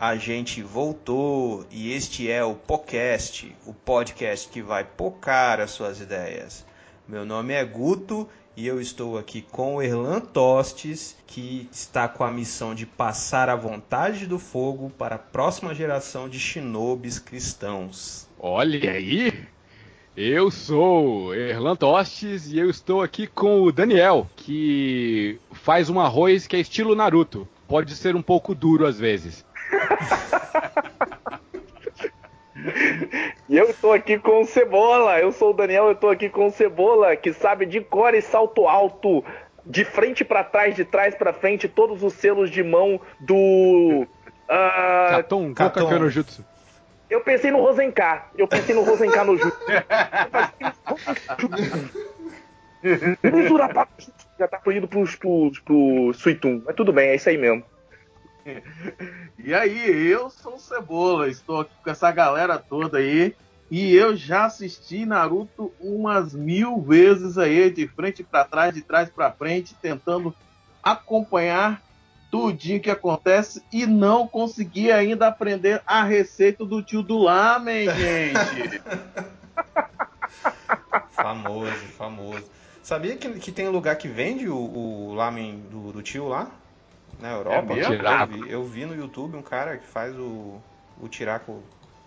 a gente voltou e este é o podcast, o podcast que vai pocar as suas ideias. Meu nome é Guto e eu estou aqui com o Erlan Tostes, que está com a missão de passar a vontade do fogo para a próxima geração de shinobis cristãos. Olha aí! Eu sou Erlan Tostes e eu estou aqui com o Daniel, que faz um arroz que é estilo Naruto. Pode ser um pouco duro às vezes. E eu estou aqui com o Cebola. Eu sou o Daniel, eu estou aqui com o Cebola, que sabe de cor e salto alto, de frente para trás, de trás para frente, todos os selos de mão do. Uh, Katon, Katon. no Jutsu. Eu pensei no Rosencar. Eu pensei no Rosencar no Jutsu. Já tá pros, pros, pro Suitum. Mas tudo bem, é isso aí mesmo. E aí, eu sou o Cebola, estou aqui com essa galera toda aí. E eu já assisti Naruto umas mil vezes aí, de frente para trás, de trás para frente, tentando acompanhar tudinho que acontece e não consegui ainda aprender a receita do tio do lamen, gente. famoso, famoso. Sabia que, que tem um lugar que vende o, o lamen do, do tio lá? Na Europa? É eu, vi, eu vi no YouTube um cara que faz o, o tiraco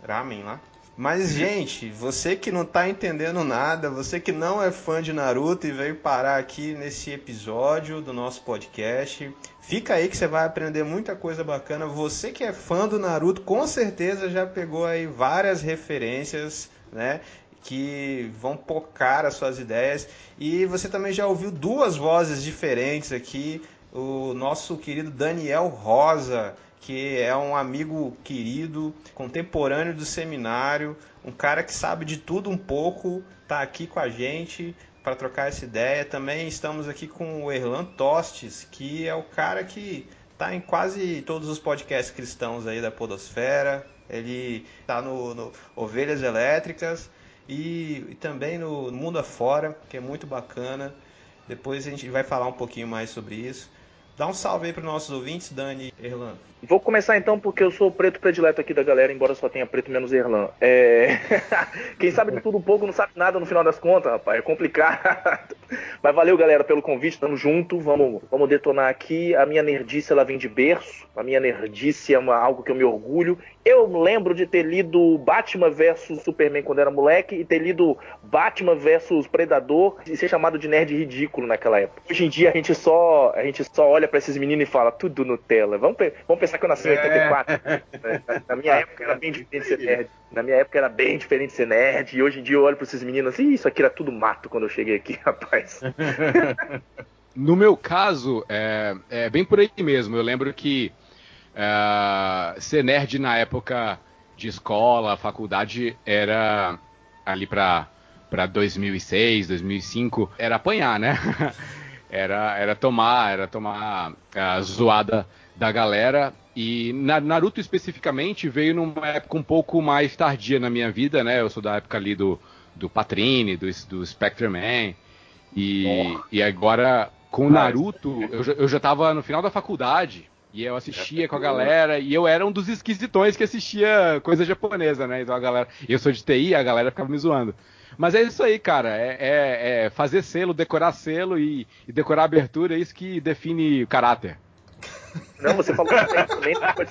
ramen lá. Mas, gente, você que não tá entendendo nada, você que não é fã de Naruto e veio parar aqui nesse episódio do nosso podcast, fica aí que você vai aprender muita coisa bacana. Você que é fã do Naruto, com certeza já pegou aí várias referências, né? Que vão pocar as suas ideias. E você também já ouviu duas vozes diferentes aqui. O nosso querido Daniel Rosa, que é um amigo querido, contemporâneo do seminário, um cara que sabe de tudo um pouco, está aqui com a gente para trocar essa ideia. Também estamos aqui com o Erlan Tostes, que é o cara que está em quase todos os podcasts cristãos aí da Podosfera. Ele está no, no, Ovelhas Elétricas e, e também no Mundo Afora, que é muito bacana. Depois a gente vai falar um pouquinho mais sobre isso. Dá um salve aí para os nossos ouvintes, Dani Erlan. Vou começar então porque eu sou o preto predileto aqui da galera, embora só tenha preto menos Erlan. É... Quem sabe de tudo um pouco não sabe nada no final das contas, rapaz. É complicado. Mas valeu, galera, pelo convite. Tamo junto. Vamos, vamos detonar aqui. A minha nerdice ela vem de berço. A minha nerdice é uma, algo que eu me orgulho. Eu lembro de ter lido Batman vs Superman quando era moleque e ter lido Batman vs Predador e ser chamado de nerd ridículo naquela época. Hoje em dia a gente só, a gente só olha para esses meninos e fala tudo Nutella. Vamos, vamos pensar que eu nasci em 84. É. Na, na minha época era bem diferente ser nerd. Na minha época era bem diferente ser nerd. E hoje em dia eu olho para esses meninos assim, isso aqui era tudo mato quando eu cheguei aqui, rapaz. No meu caso, é, é bem por aí mesmo. Eu lembro que Uh, ser nerd na época de escola, faculdade, era ali para para 2006, 2005, era apanhar, né? Era, era tomar, era tomar a zoada da galera. E na, Naruto especificamente veio numa época um pouco mais tardia na minha vida, né? Eu sou da época ali do, do Patrine, do, do Spectre-Man. E, oh. e agora com Naruto, eu, eu já tava no final da faculdade. E eu assistia com a galera, e eu era um dos esquisitões que assistia coisa japonesa, né? Então a galera. Eu sou de TI, a galera ficava me zoando. Mas é isso aí, cara. É, é, é fazer selo, decorar selo e, e, decorar abertura, é isso que define o caráter. Não, você falou também, depois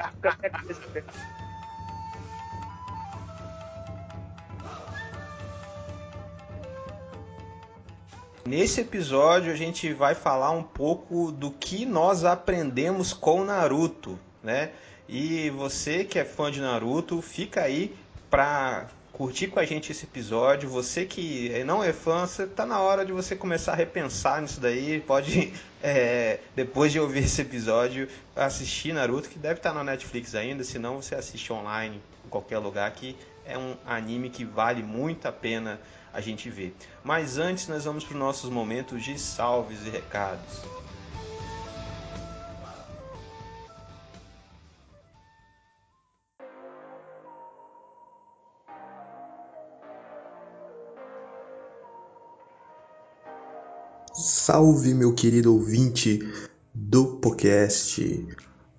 Nesse episódio a gente vai falar um pouco do que nós aprendemos com Naruto, né? E você que é fã de Naruto, fica aí para curtir com a gente esse episódio. Você que não é fã, você tá na hora de você começar a repensar nisso daí. Pode, é, depois de ouvir esse episódio, assistir Naruto, que deve estar na Netflix ainda. Se não, você assiste online em qualquer lugar, que é um anime que vale muito a pena a gente ver. Mas antes, nós vamos para os nossos momentos de salves e recados. Salve, meu querido ouvinte do podcast.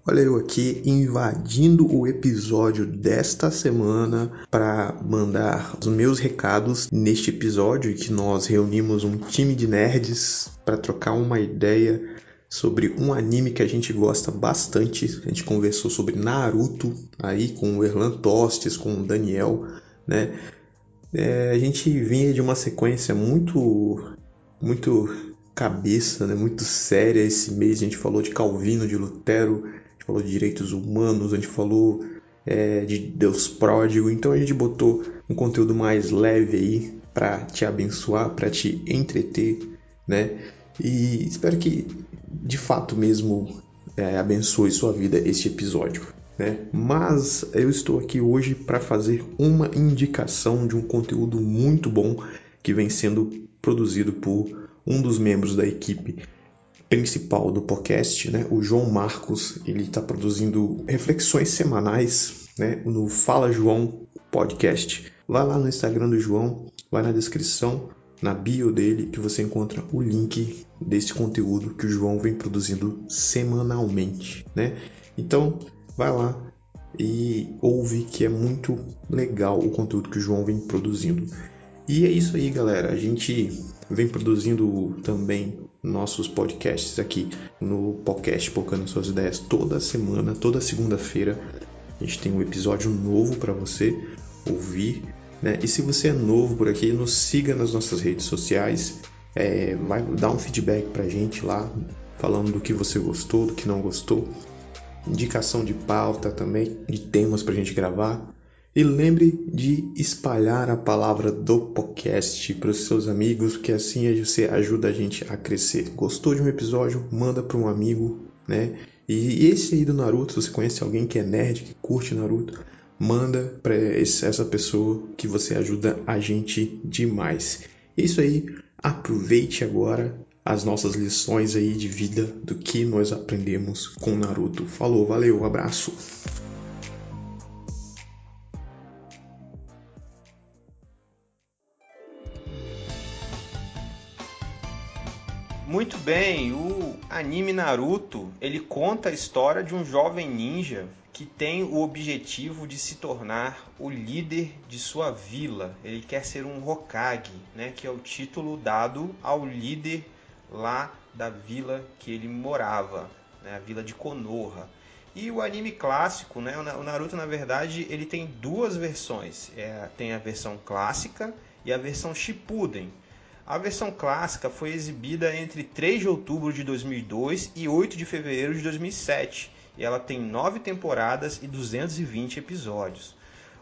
Olha eu aqui invadindo o episódio desta semana para mandar os meus recados neste episódio que nós reunimos um time de nerds para trocar uma ideia sobre um anime que a gente gosta bastante. A gente conversou sobre Naruto aí com o Erlan Tostes, com o Daniel, né? É, a gente vinha de uma sequência muito muito cabeça, né, muito séria esse mês. A gente falou de Calvino, de Lutero, a gente falou de direitos humanos, a gente falou é, de Deus pródigo. Então a gente botou um conteúdo mais leve aí para te abençoar, para te entreter, né? E espero que de fato mesmo é, abençoe sua vida este episódio. Né? Mas eu estou aqui hoje para fazer uma indicação de um conteúdo muito bom que vem sendo produzido por um dos membros da equipe principal do podcast, né, o João Marcos, ele está produzindo reflexões semanais né, no Fala João Podcast. Vai lá no Instagram do João, vai na descrição, na bio dele, que você encontra o link desse conteúdo que o João vem produzindo semanalmente. Né? Então, vai lá e ouve que é muito legal o conteúdo que o João vem produzindo. E é isso aí, galera. A gente vem produzindo também nossos podcasts aqui no podcast Focando Suas Ideias toda semana, toda segunda-feira. A gente tem um episódio novo para você ouvir. Né? E se você é novo por aqui, nos siga nas nossas redes sociais. É, vai dar um feedback pra gente lá, falando do que você gostou, do que não gostou. Indicação de pauta também, de temas pra gente gravar. E lembre de espalhar a palavra do podcast para os seus amigos, que assim você ajuda a gente a crescer. Gostou de um episódio? Manda para um amigo, né? E esse aí do Naruto, se você conhece alguém que é nerd, que curte Naruto, manda para essa pessoa que você ajuda a gente demais. É isso aí, aproveite agora as nossas lições aí de vida do que nós aprendemos com Naruto. Falou, valeu, abraço. Muito bem, o anime Naruto, ele conta a história de um jovem ninja que tem o objetivo de se tornar o líder de sua vila. Ele quer ser um Hokage, né, que é o título dado ao líder lá da vila que ele morava, né, a vila de Konoha. E o anime clássico, né, o Naruto na verdade ele tem duas versões. É, tem a versão clássica e a versão Shippuden. A versão clássica foi exibida entre 3 de outubro de 2002 e 8 de fevereiro de 2007, e ela tem 9 temporadas e 220 episódios.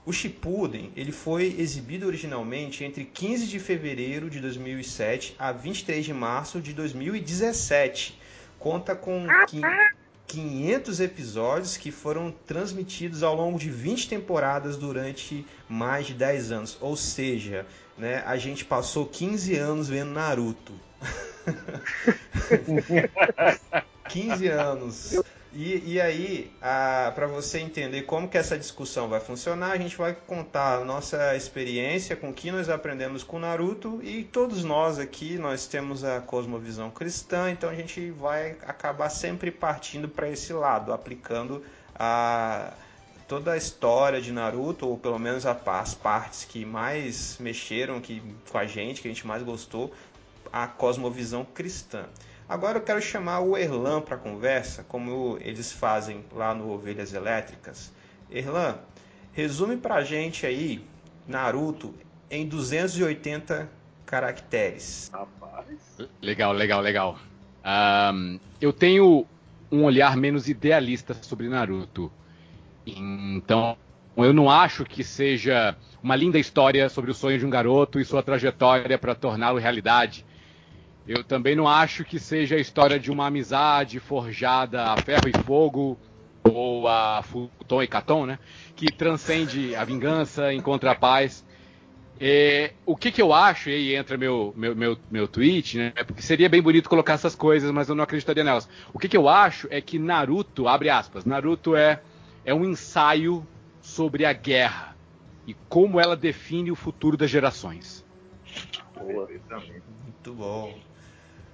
O Shippuden ele foi exibido originalmente entre 15 de fevereiro de 2007 a 23 de março de 2017. Conta com 500 episódios que foram transmitidos ao longo de 20 temporadas durante mais de 10 anos. Ou seja, né, a gente passou 15 anos vendo Naruto. 15 anos. E, e aí, para você entender como que essa discussão vai funcionar, a gente vai contar a nossa experiência com o que nós aprendemos com Naruto e todos nós aqui, nós temos a cosmovisão cristã, então a gente vai acabar sempre partindo para esse lado, aplicando a toda a história de Naruto, ou pelo menos as partes que mais mexeram que, com a gente, que a gente mais gostou, a cosmovisão cristã. Agora eu quero chamar o Erlan para conversa, como eles fazem lá no Ovelhas Elétricas. Erlan, resume para a gente aí Naruto em 280 caracteres. Rapaz. Legal, legal, legal. Um, eu tenho um olhar menos idealista sobre Naruto. Então, eu não acho que seja uma linda história sobre o sonho de um garoto e sua trajetória para torná-lo realidade. Eu também não acho que seja a história de uma amizade forjada a ferro e fogo ou a Futon e Caton, né? Que transcende a vingança, encontra a paz. É, o que, que eu acho, e aí entra meu, meu, meu, meu tweet, né? Porque seria bem bonito colocar essas coisas, mas eu não acreditaria nelas. O que, que eu acho é que Naruto, abre aspas, Naruto é, é um ensaio sobre a guerra e como ela define o futuro das gerações. Muito bom.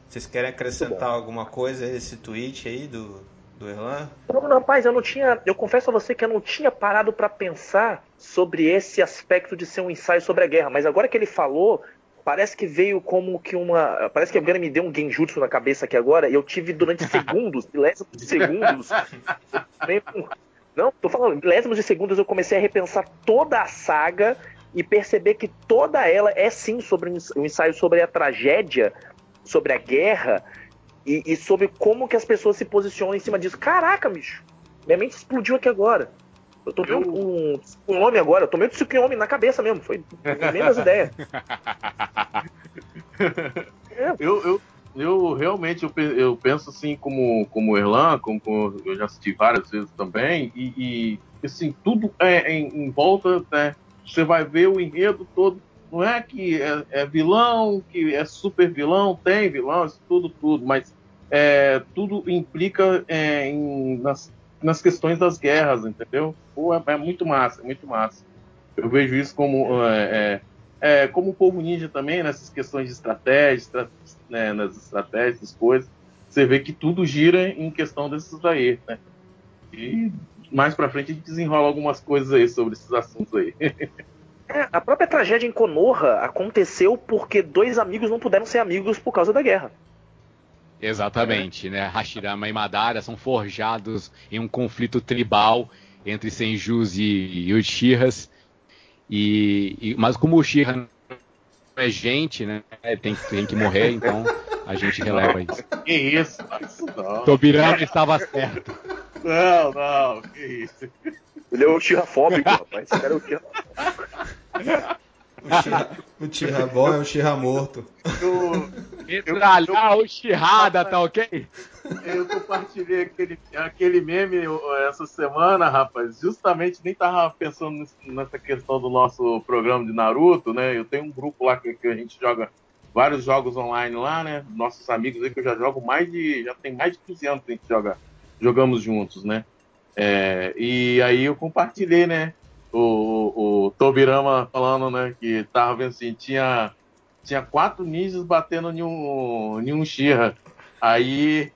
Vocês querem acrescentar alguma coisa a esse tweet aí do, do Erlan? Não, rapaz, eu não tinha. Eu confesso a você que eu não tinha parado para pensar sobre esse aspecto de ser um ensaio sobre a guerra, mas agora que ele falou, parece que veio como que uma. Parece que agora me deu um genjutsu na cabeça aqui agora, e eu tive durante segundos, milésimos de segundos. não, tô falando, milésimos de segundos eu comecei a repensar toda a saga e perceber que toda ela é sim sobre um ensaio sobre a tragédia, sobre a guerra e, e, sobre como que as pessoas se posicionam em cima disso. Caraca, bicho, minha mente explodiu aqui agora. Eu tô vendo um, um homem agora, eu tô meio homem na cabeça mesmo, foi menos ideia. é. eu, eu, eu realmente eu, eu penso assim como, como Erlan, como, como eu já assisti várias vezes também, e, e assim, tudo é em, em volta, né? Você vai ver o enredo todo não é que é, é, vilão, que é super vilão, tem vilão, isso tudo, tudo, mas é, tudo implica é, em, nas, nas questões das guerras, entendeu? Pô, é, é, muito massa, é muito massa. Eu vejo isso como é, é, é como o povo ninja também, nessas questões de estratégia, estra, né, nas estratégias, das coisas. Você vê que tudo gira em questão desses aí, né? E mais pra frente a gente desenrola algumas coisas aí sobre esses assuntos aí. É, a própria tragédia em Konoha aconteceu porque dois amigos não puderam ser amigos por causa da guerra. Exatamente, é. né? Hashirama e Madara são forjados em um conflito tribal entre Senjus e Uchihas. E, e, mas como o Uchiha é gente, né? Tem, tem que morrer, então a gente releva isso. Que isso? isso não. Tobirama estava certo. Não, não, que isso. Ele é o Uchiha fóbico, rapaz. Esse cara é o Uchiha o bom é o Tira morto. Metralhar o Chirrada, tá ok? Eu compartilhei aquele, aquele meme essa semana, rapaz. Justamente nem tava pensando nessa questão do nosso programa de Naruto, né? Eu tenho um grupo lá que, que a gente joga vários jogos online lá, né? Nossos amigos aí que eu já jogo mais de. Já tem mais de 15 anos que a gente joga, jogamos juntos, né? É, e aí eu compartilhei, né? o, o Tobirama falando, né, que tava vendo assim, tinha, tinha quatro ninjas batendo em um, em um Shira. Aí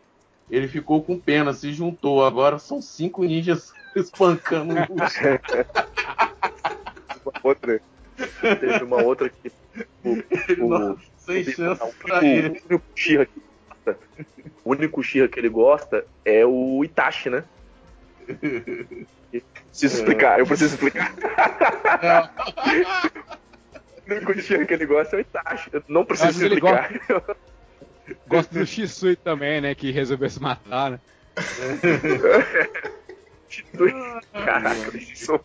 ele ficou com pena, se juntou. Agora são cinco ninjas espancando o uma outra. Teve uma outra que. O, o, sem chance o, pra ele. O único Shira que o único Shira que ele gosta é o Itachi, né? Preciso explicar, eu preciso explicar. O único tiro que ele gosta é o Itachi. Eu não preciso explicar. Gosta... gosta do Shisui também, né? Que resolveu se matar, né? Shisui. Caraca, eles são.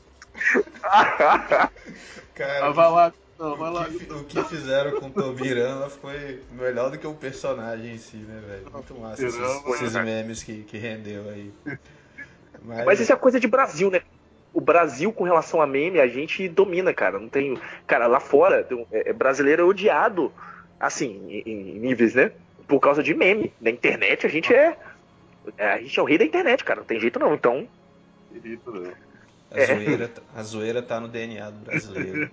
Cara, vai lá, não, vai lá. O que, o que fizeram com o Tobirama foi melhor do que o personagem em si, né, velho? Muito massa esses, esses memes que, que rendeu aí. Mas... Mas isso é coisa de Brasil, né? O Brasil, com relação a meme, a gente domina, cara. Não tem. Cara, lá fora, é, brasileiro é odiado, assim, em, em níveis, né? Por causa de meme. Na internet, a gente é. A gente é o rei da internet, cara. Não tem jeito não. Então. A, é. zoeira, a zoeira tá no DNA do brasileiro.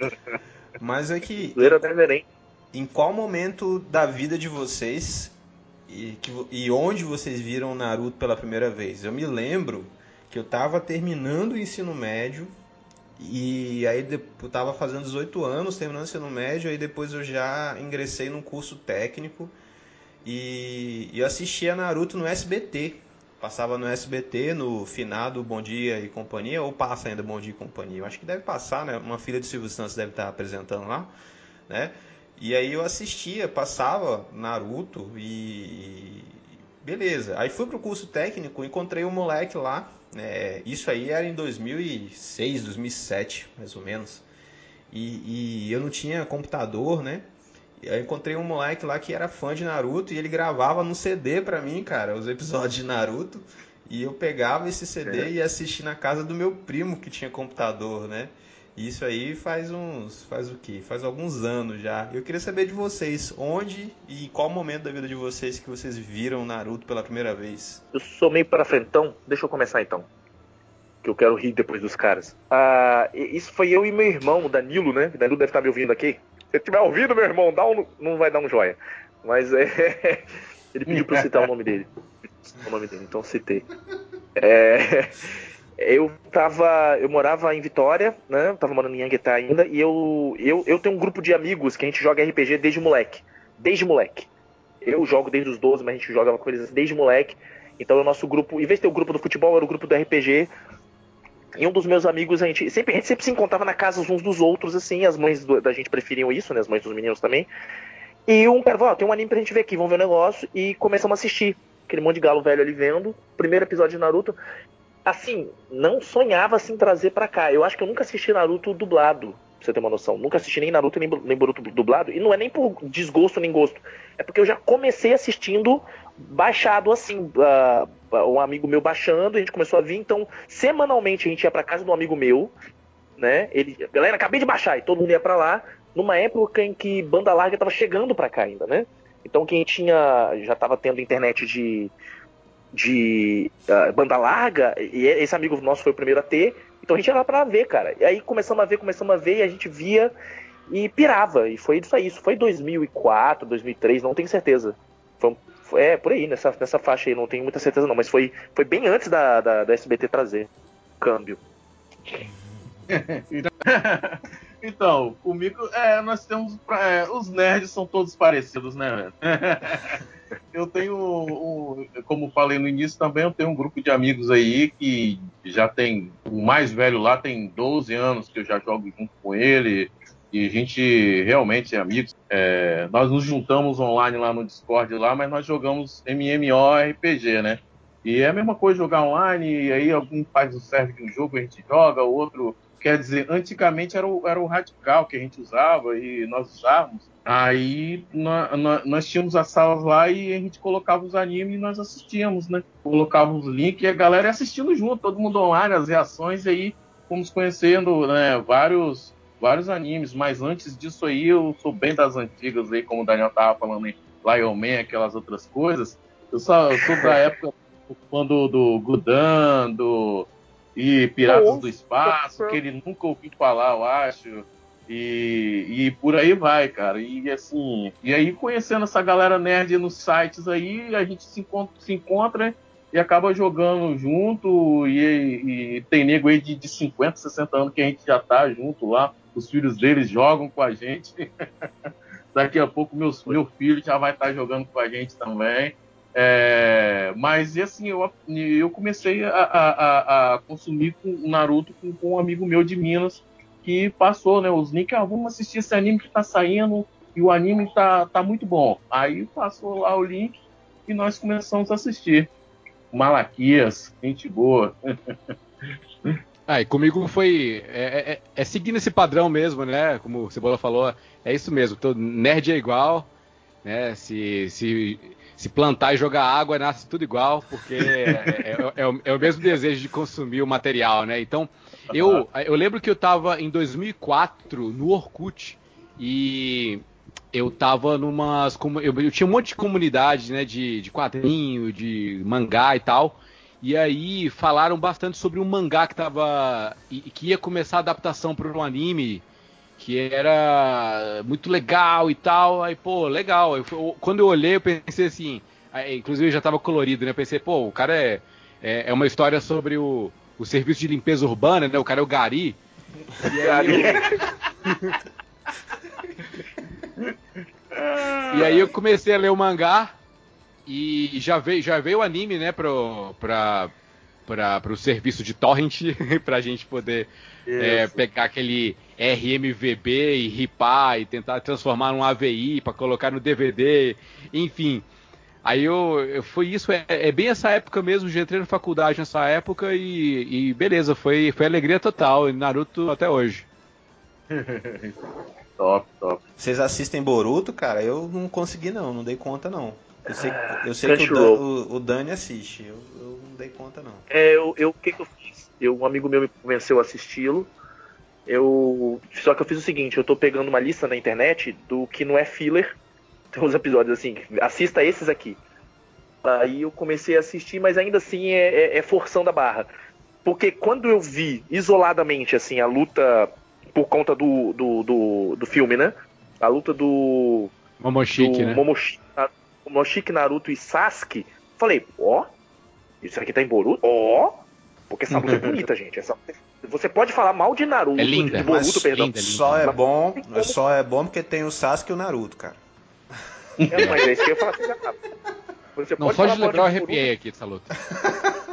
Mas é que. Zoeira deve Em qual momento da vida de vocês e, que, e onde vocês viram Naruto pela primeira vez? Eu me lembro que eu tava terminando o ensino médio e aí eu tava fazendo 18 anos, terminando o ensino médio, aí depois eu já ingressei num curso técnico e, e eu assistia Naruto no SBT. Passava no SBT, no finado Bom Dia e Companhia, ou passa ainda Bom Dia e Companhia. Eu acho que deve passar, né? Uma filha de Silvio Santos deve estar apresentando lá, né? E aí eu assistia, passava Naruto e, beleza. Aí fui pro curso técnico, encontrei um moleque lá. É, isso aí era em 2006, 2007, mais ou menos. E, e eu não tinha computador, né? Eu encontrei um moleque lá que era fã de Naruto e ele gravava no CD pra mim, cara, os episódios de Naruto. E eu pegava esse CD é. e ia assistir na casa do meu primo que tinha computador, né? Isso aí faz uns. faz o quê? Faz alguns anos já. Eu queria saber de vocês, onde e qual momento da vida de vocês que vocês viram Naruto pela primeira vez? Eu sou meio pra frentão, deixa eu começar então. Que eu quero rir depois dos caras. Ah, isso foi eu e meu irmão, o Danilo, né? O Danilo deve estar me ouvindo aqui. Se estiver ouvindo, meu irmão, dá um, não vai dar um joia. Mas é. Ele pediu pra eu citar o nome dele. O nome dele, então citei. É eu tava. Eu morava em Vitória, né? Eu tava morando em Anguetá ainda, e eu, eu, eu tenho um grupo de amigos que a gente joga RPG desde moleque. Desde moleque. Eu jogo desde os 12, mas a gente joga com eles desde moleque. Então o nosso grupo, em vez de ter o grupo do futebol, era o grupo do RPG. E um dos meus amigos, a gente sempre, a gente sempre se encontrava na casa uns dos outros, assim, as mães do, da gente preferiam isso, né? As mães dos meninos também. E um cara falou, tem um anime pra gente ver aqui, vamos ver o negócio. E começamos a assistir. Aquele monte de galo velho ali vendo. Primeiro episódio de Naruto assim, não sonhava assim trazer para cá. Eu acho que eu nunca assisti Naruto dublado, pra você ter uma noção. Nunca assisti nem Naruto nem, nem Boruto dublado. E não é nem por desgosto nem gosto. É porque eu já comecei assistindo baixado assim. Uh, um amigo meu baixando, a gente começou a vir. Então, semanalmente a gente ia pra casa de um amigo meu, né? Ele, galera, acabei de baixar. E todo mundo ia pra lá. Numa época em que banda larga tava chegando pra cá ainda, né? Então quem tinha. já tava tendo internet de de uh, banda larga, e esse amigo nosso foi o primeiro a ter, então a gente ia lá pra ver, cara. E aí começamos a ver, começamos a ver, e a gente via e pirava. E foi isso aí, isso foi 2004, 2003, não tenho certeza. Foi, foi, é, por aí, nessa, nessa faixa aí, não tenho muita certeza não, mas foi, foi bem antes da, da, da SBT trazer câmbio. então, comigo, é, nós temos. É, os nerds são todos parecidos, né, velho? eu tenho, um, como falei no início também, eu tenho um grupo de amigos aí que já tem, o mais velho lá tem 12 anos que eu já jogo junto com ele, e a gente realmente é amigos. É, nós nos juntamos online lá no Discord lá, mas nós jogamos MMORPG, né? E é a mesma coisa jogar online, e aí algum faz o serve de um jogo, a gente joga, o outro Quer dizer, antigamente era o, era o radical que a gente usava e nós usávamos. Aí nós, nós tínhamos as salas lá e a gente colocava os animes e nós assistíamos, né? Colocávamos o link e a galera assistindo junto, todo mundo online, as reações, e aí fomos conhecendo né, vários, vários animes. Mas antes disso aí, eu sou bem das antigas aí, como o Daniel tava falando em Lion Man, aquelas outras coisas. Eu, só, eu sou da época quando do Gudan, do e Piratas do Espaço, que ele nunca ouviu falar, eu acho. E, e por aí vai, cara. E assim, e aí conhecendo essa galera nerd nos sites aí, a gente se encontra, se encontra e acaba jogando junto. E, e tem nego aí de, de 50, 60 anos que a gente já tá junto lá. Os filhos deles jogam com a gente. Daqui a pouco meus, meu filho já vai estar tá jogando com a gente também. É, mas e assim, eu, eu comecei a, a, a consumir o Naruto com, com, um amigo meu de Minas que passou, né? Os links, ah, vamos assistir esse anime que tá saindo e o anime tá, tá muito bom. Aí passou lá o link e nós começamos a assistir. Malaquias, gente boa. Ah, e comigo foi. É, é, é, seguindo esse padrão mesmo, né? Como o Cebola falou, é isso mesmo. Todo nerd é igual, né? Se, se se plantar e jogar água, nasce tudo igual, porque é, é, é, o, é, o, mesmo desejo de consumir o material, né? Então, eu, eu lembro que eu estava em 2004 no Orkut e eu tava numas. Eu, eu tinha um monte de comunidade, né? De, de quadrinho, de mangá e tal. E aí falaram bastante sobre um mangá que tava. que ia começar a adaptação para um anime que era muito legal e tal. Aí, pô, legal. Eu, quando eu olhei, eu pensei assim, aí, inclusive já estava colorido, né? Eu pensei, pô, o cara é, é, é, uma história sobre o, o serviço de limpeza urbana, né? O cara é o Gari. E aí, eu... e aí eu comecei a ler o mangá e já veio, já veio o anime, né, pro, pra, para o serviço de torrent, para a gente poder é, pegar aquele RMVB e ripar e tentar transformar num AVI para colocar no DVD, enfim. Aí eu, eu foi isso, é, é, bem essa época mesmo, já entrei na faculdade nessa época e, e beleza, foi, foi alegria total, Naruto até hoje. top, top. Vocês assistem Boruto, cara? Eu não consegui não, não dei conta não. Eu sei, eu sei que o, Dan, o, o, Dani assiste, eu, eu, não dei conta não. É, eu, eu, o que, que eu fiz? Eu, um amigo meu me convenceu a assisti-lo. Eu. Só que eu fiz o seguinte, eu tô pegando uma lista na internet do que não é filler. Tem uns episódios assim, assista esses aqui. Aí eu comecei a assistir, mas ainda assim é, é, é forçando a barra. Porque quando eu vi isoladamente assim a luta por conta do, do, do, do filme, né? A luta do. Momoshiki, do né? Momoshiki, Momoshiki, Naruto e Sasuke. Falei, ó, isso aqui tá em Boruto? Ó, porque essa luta é bonita, gente. Essa, você pode falar mal de Naruto, é linda, de Boruto, perdão. Linda, linda. Só é bom, só é bom porque tem o Sasuke e o Naruto, cara. É, mas é isso que eu ia falar. Você não, só de lembrar eu arrepiei aqui dessa luta.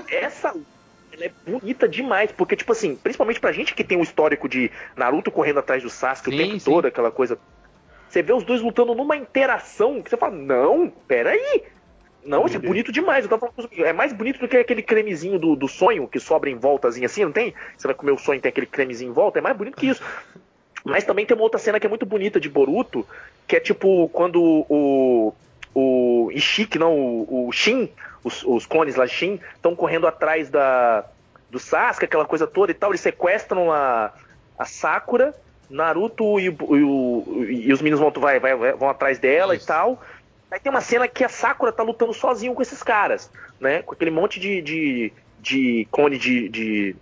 Essa luta ela é bonita demais, porque, tipo assim, principalmente pra gente que tem um histórico de Naruto correndo atrás do Sasuke sim, o tempo sim. todo, aquela coisa. Você vê os dois lutando numa interação que você fala, não, peraí. Não, isso é bonito demais. Eu tava falando, é mais bonito do que aquele cremezinho do, do sonho que sobra em voltazinha assim, não tem? Você vai comer o sonho e tem aquele cremezinho em volta, é mais bonito que isso. Mas também tem uma outra cena que é muito bonita de Boruto, que é tipo quando o, o Ishiki, não, o, o Shin, os, os clones lá Shin, estão correndo atrás da, do Sasuke, aquela coisa toda e tal, eles sequestram a, a Sakura, Naruto e, e, e os meninos vão, vai, vai, vão atrás dela Isso. e tal. Aí tem uma cena que a Sakura tá lutando sozinho com esses caras, né? Com aquele monte de, de, de clone de, de.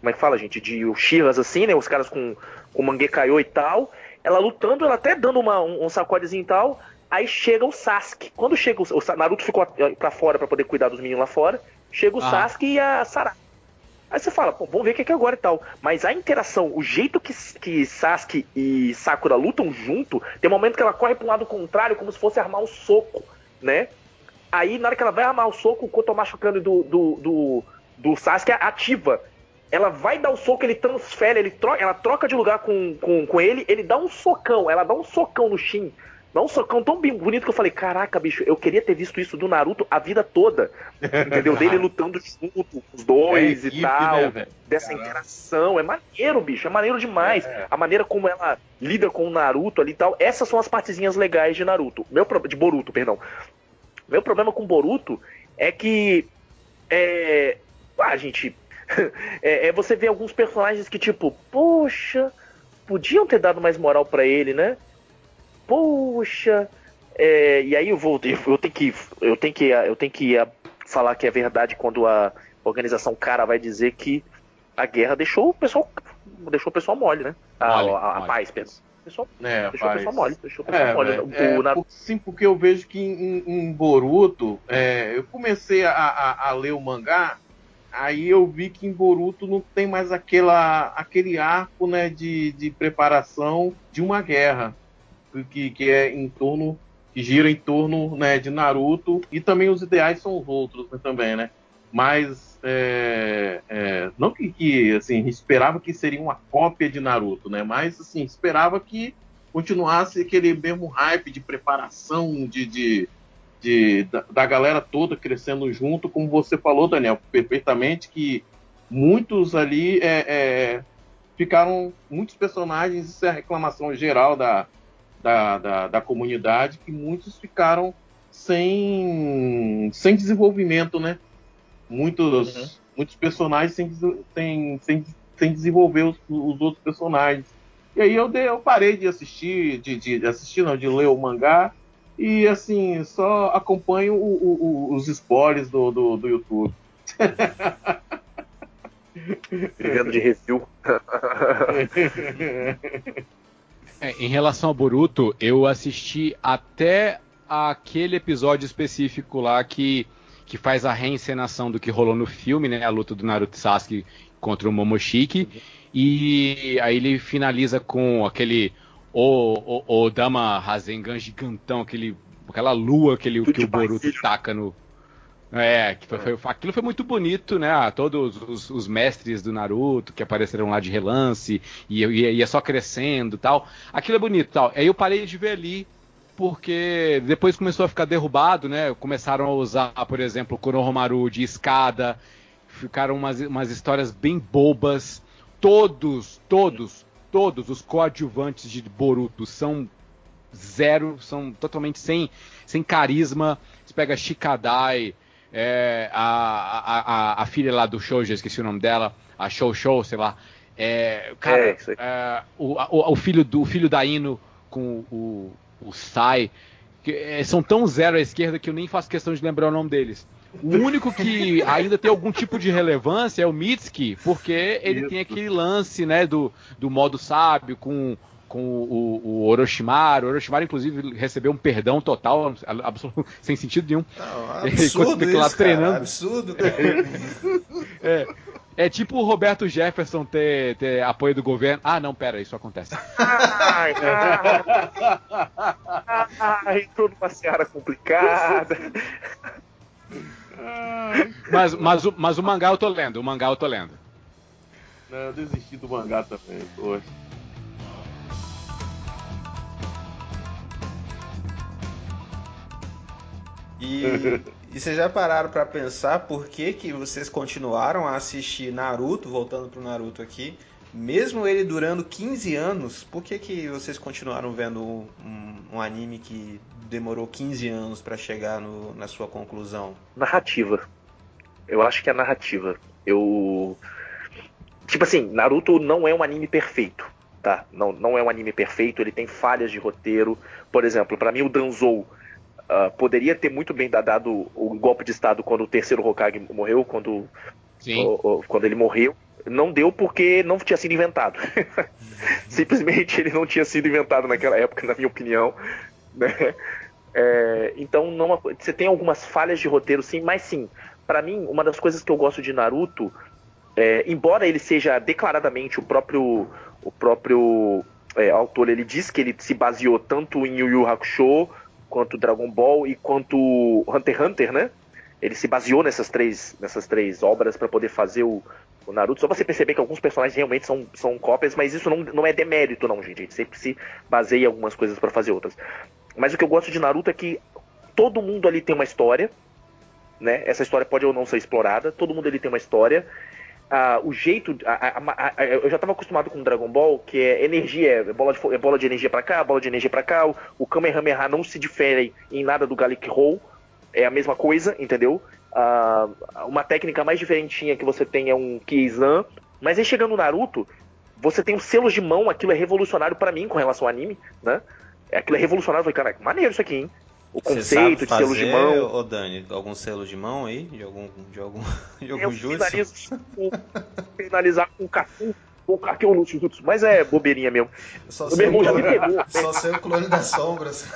Como é que fala, gente? De Uchiras, assim, né? Os caras com, com Mangekaiô e tal. Ela lutando, ela até dando uma, um, um sacodezinho e tal. Aí chega o Sasuke. Quando chega o, o Naruto ficou para fora para poder cuidar dos meninos lá fora. Chega o ah. Sasuke e a Sarah. Aí você fala, pô, vamos ver o que é, que é agora e tal. Mas a interação, o jeito que, que Sasuke e Sakura lutam junto, tem um momento que ela corre para um lado contrário, como se fosse armar um soco, né? Aí, na hora que ela vai armar o soco, o Koto machucando do, do, do, do Sasuke ativa. Ela vai dar o soco, ele transfere, ele troca, ela troca de lugar com, com, com ele, ele dá um socão, ela dá um socão no Shin. Dá um socão tão bonito que eu falei, caraca, bicho, eu queria ter visto isso do Naruto a vida toda. Entendeu? Dele lutando junto, os dois é e tal. Né, dessa Caramba. interação. É maneiro, bicho. É maneiro demais. É. A maneira como ela lida com o Naruto ali e tal. Essas são as partezinhas legais de Naruto. Meu de Boruto, perdão. Meu problema com Boruto é que. É. Ah, gente. é, é você ver alguns personagens que, tipo, poxa, podiam ter dado mais moral para ele, né? Poxa. É, e aí eu vou, eu tenho que, eu tenho que, eu tenho que falar que é verdade quando a organização cara vai dizer que a guerra deixou o pessoal, deixou o pessoal mole, né? A, mole, a, a, a paz, perdão. Pessoal, é, deixou o pessoal mole, deixou o pessoal é, mole. É, o, Sim, porque eu vejo que em, em Boruto, é, eu comecei a, a, a, ler o mangá, aí eu vi que em Boruto não tem mais aquela, aquele arco né, de, de preparação de uma guerra que, que é em torno que gira em torno né, de Naruto e também os ideais são os outros né, também, né? Mas é, é, não que, que, assim esperava que seria uma cópia de Naruto, né? Mas assim esperava que continuasse aquele mesmo hype de preparação de, de, de da, da, galera toda crescendo junto, como você falou, Daniel, perfeitamente que muitos ali é, é ficaram muitos personagens isso é a reclamação geral da da, da, da comunidade que muitos ficaram sem, sem desenvolvimento, né? Muitos, uhum. muitos personagens sem, sem, sem, sem desenvolver os, os, outros personagens. E aí eu, dei, eu parei de assistir, de, de assistir, não, de ler o mangá, e assim, só acompanho o, o, os spoilers do, do, do YouTube. Vivendo de review. É, em relação a Boruto, eu assisti até aquele episódio específico lá que, que faz a reencenação do que rolou no filme, né? A luta do Naruto Sasuke contra o Momoshiki. E aí ele finaliza com aquele o, o, o Dama Rasengan gigantão, aquele, aquela lua que, ele, que o Boruto taca no, é, que foi, foi, aquilo foi muito bonito, né? Ah, todos os, os, mestres do Naruto que apareceram lá de relance e ia, ia só crescendo tal. Aquilo é bonito tal. Aí eu parei de ver ali porque depois começou a ficar derrubado, né? Começaram a usar, por exemplo, o Konohamaru de escada, ficaram umas, umas histórias bem bobas. Todos, todos, todos os coadjuvantes de Boruto são zero, são totalmente sem, sem carisma. Você pega Shikadai, é, a, a, a, filha lá do Shoujo, esqueci o nome dela, a Shou Shou, sei lá. É, cara, é, é, o, o, o, filho do o filho da Ino com o, o Sai, que, é, são tão zero à esquerda que eu nem faço questão de lembrar o nome deles. O único que ainda tem algum tipo de relevância é o Mitsuki, porque ele Isso. tem aquele lance, né, do, do modo sábio com com o, o Orochimaru. O Orochimaru, inclusive, recebeu um perdão total, sem sentido nenhum. Não, absurdo isso, lá treinando. Cara, absurdo. é, é tipo o Roberto Jefferson ter, ter apoio do governo. Ah, não, pera, isso acontece. Ai, ai, entrou numa seara complicada. Mas, mas, o, mas o mangá eu tô lendo, o mangá eu tô lendo. Não, eu desisti do mangá também, poxa. E, e vocês já pararam para pensar por que, que vocês continuaram a assistir Naruto, voltando pro Naruto aqui, mesmo ele durando 15 anos, por que, que vocês continuaram vendo um, um anime que demorou 15 anos para chegar no, na sua conclusão? Narrativa. Eu acho que é narrativa. Eu. Tipo assim, Naruto não é um anime perfeito. Tá? Não, não é um anime perfeito, ele tem falhas de roteiro. Por exemplo, para mim o Danzou Uh, poderia ter muito bem dado o golpe de estado quando o terceiro Hokage morreu, quando, o, o, quando ele morreu. Não deu porque não tinha sido inventado. Simplesmente ele não tinha sido inventado naquela época, na minha opinião. Né? É, então não, você tem algumas falhas de roteiro, sim, mas sim. Para mim, uma das coisas que eu gosto de Naruto, é, embora ele seja declaradamente o próprio o próprio é, autor, ele diz que ele se baseou tanto em Yu Yu Hakusho quanto Dragon Ball e quanto Hunter x Hunter, né? Ele se baseou nessas três, nessas três obras para poder fazer o, o, Naruto. Só você perceber que alguns personagens realmente são, são cópias, mas isso não, não é demérito, não, gente. A gente sempre se baseia em algumas coisas para fazer outras. Mas o que eu gosto de Naruto é que todo mundo ali tem uma história, né? Essa história pode ou não ser explorada. Todo mundo ali tem uma história ah, o jeito. A, a, a, eu já estava acostumado com Dragon Ball, que é energia, é bola de, é bola de energia para cá, bola de energia para cá. O, o Kamehameha não se difere em nada do Gallic Roll, é a mesma coisa, entendeu? Ah, uma técnica mais diferentinha que você tem é um Kizan. Mas aí chegando no Naruto, você tem os selos de mão, aquilo é revolucionário para mim com relação ao anime, né? Aquilo é revolucionário, eu falei, caraca, maneiro isso aqui, hein? O conceito de selo de mão. Ô Dani, algum selo de mão aí? De algum, de algum, de algum jutsu? Com, finalizar com o Kaku, com o Kakeu no jutsu, mas é bobeirinha mesmo. Só o meu irmão já me pegou. Só sei o clone das sombras.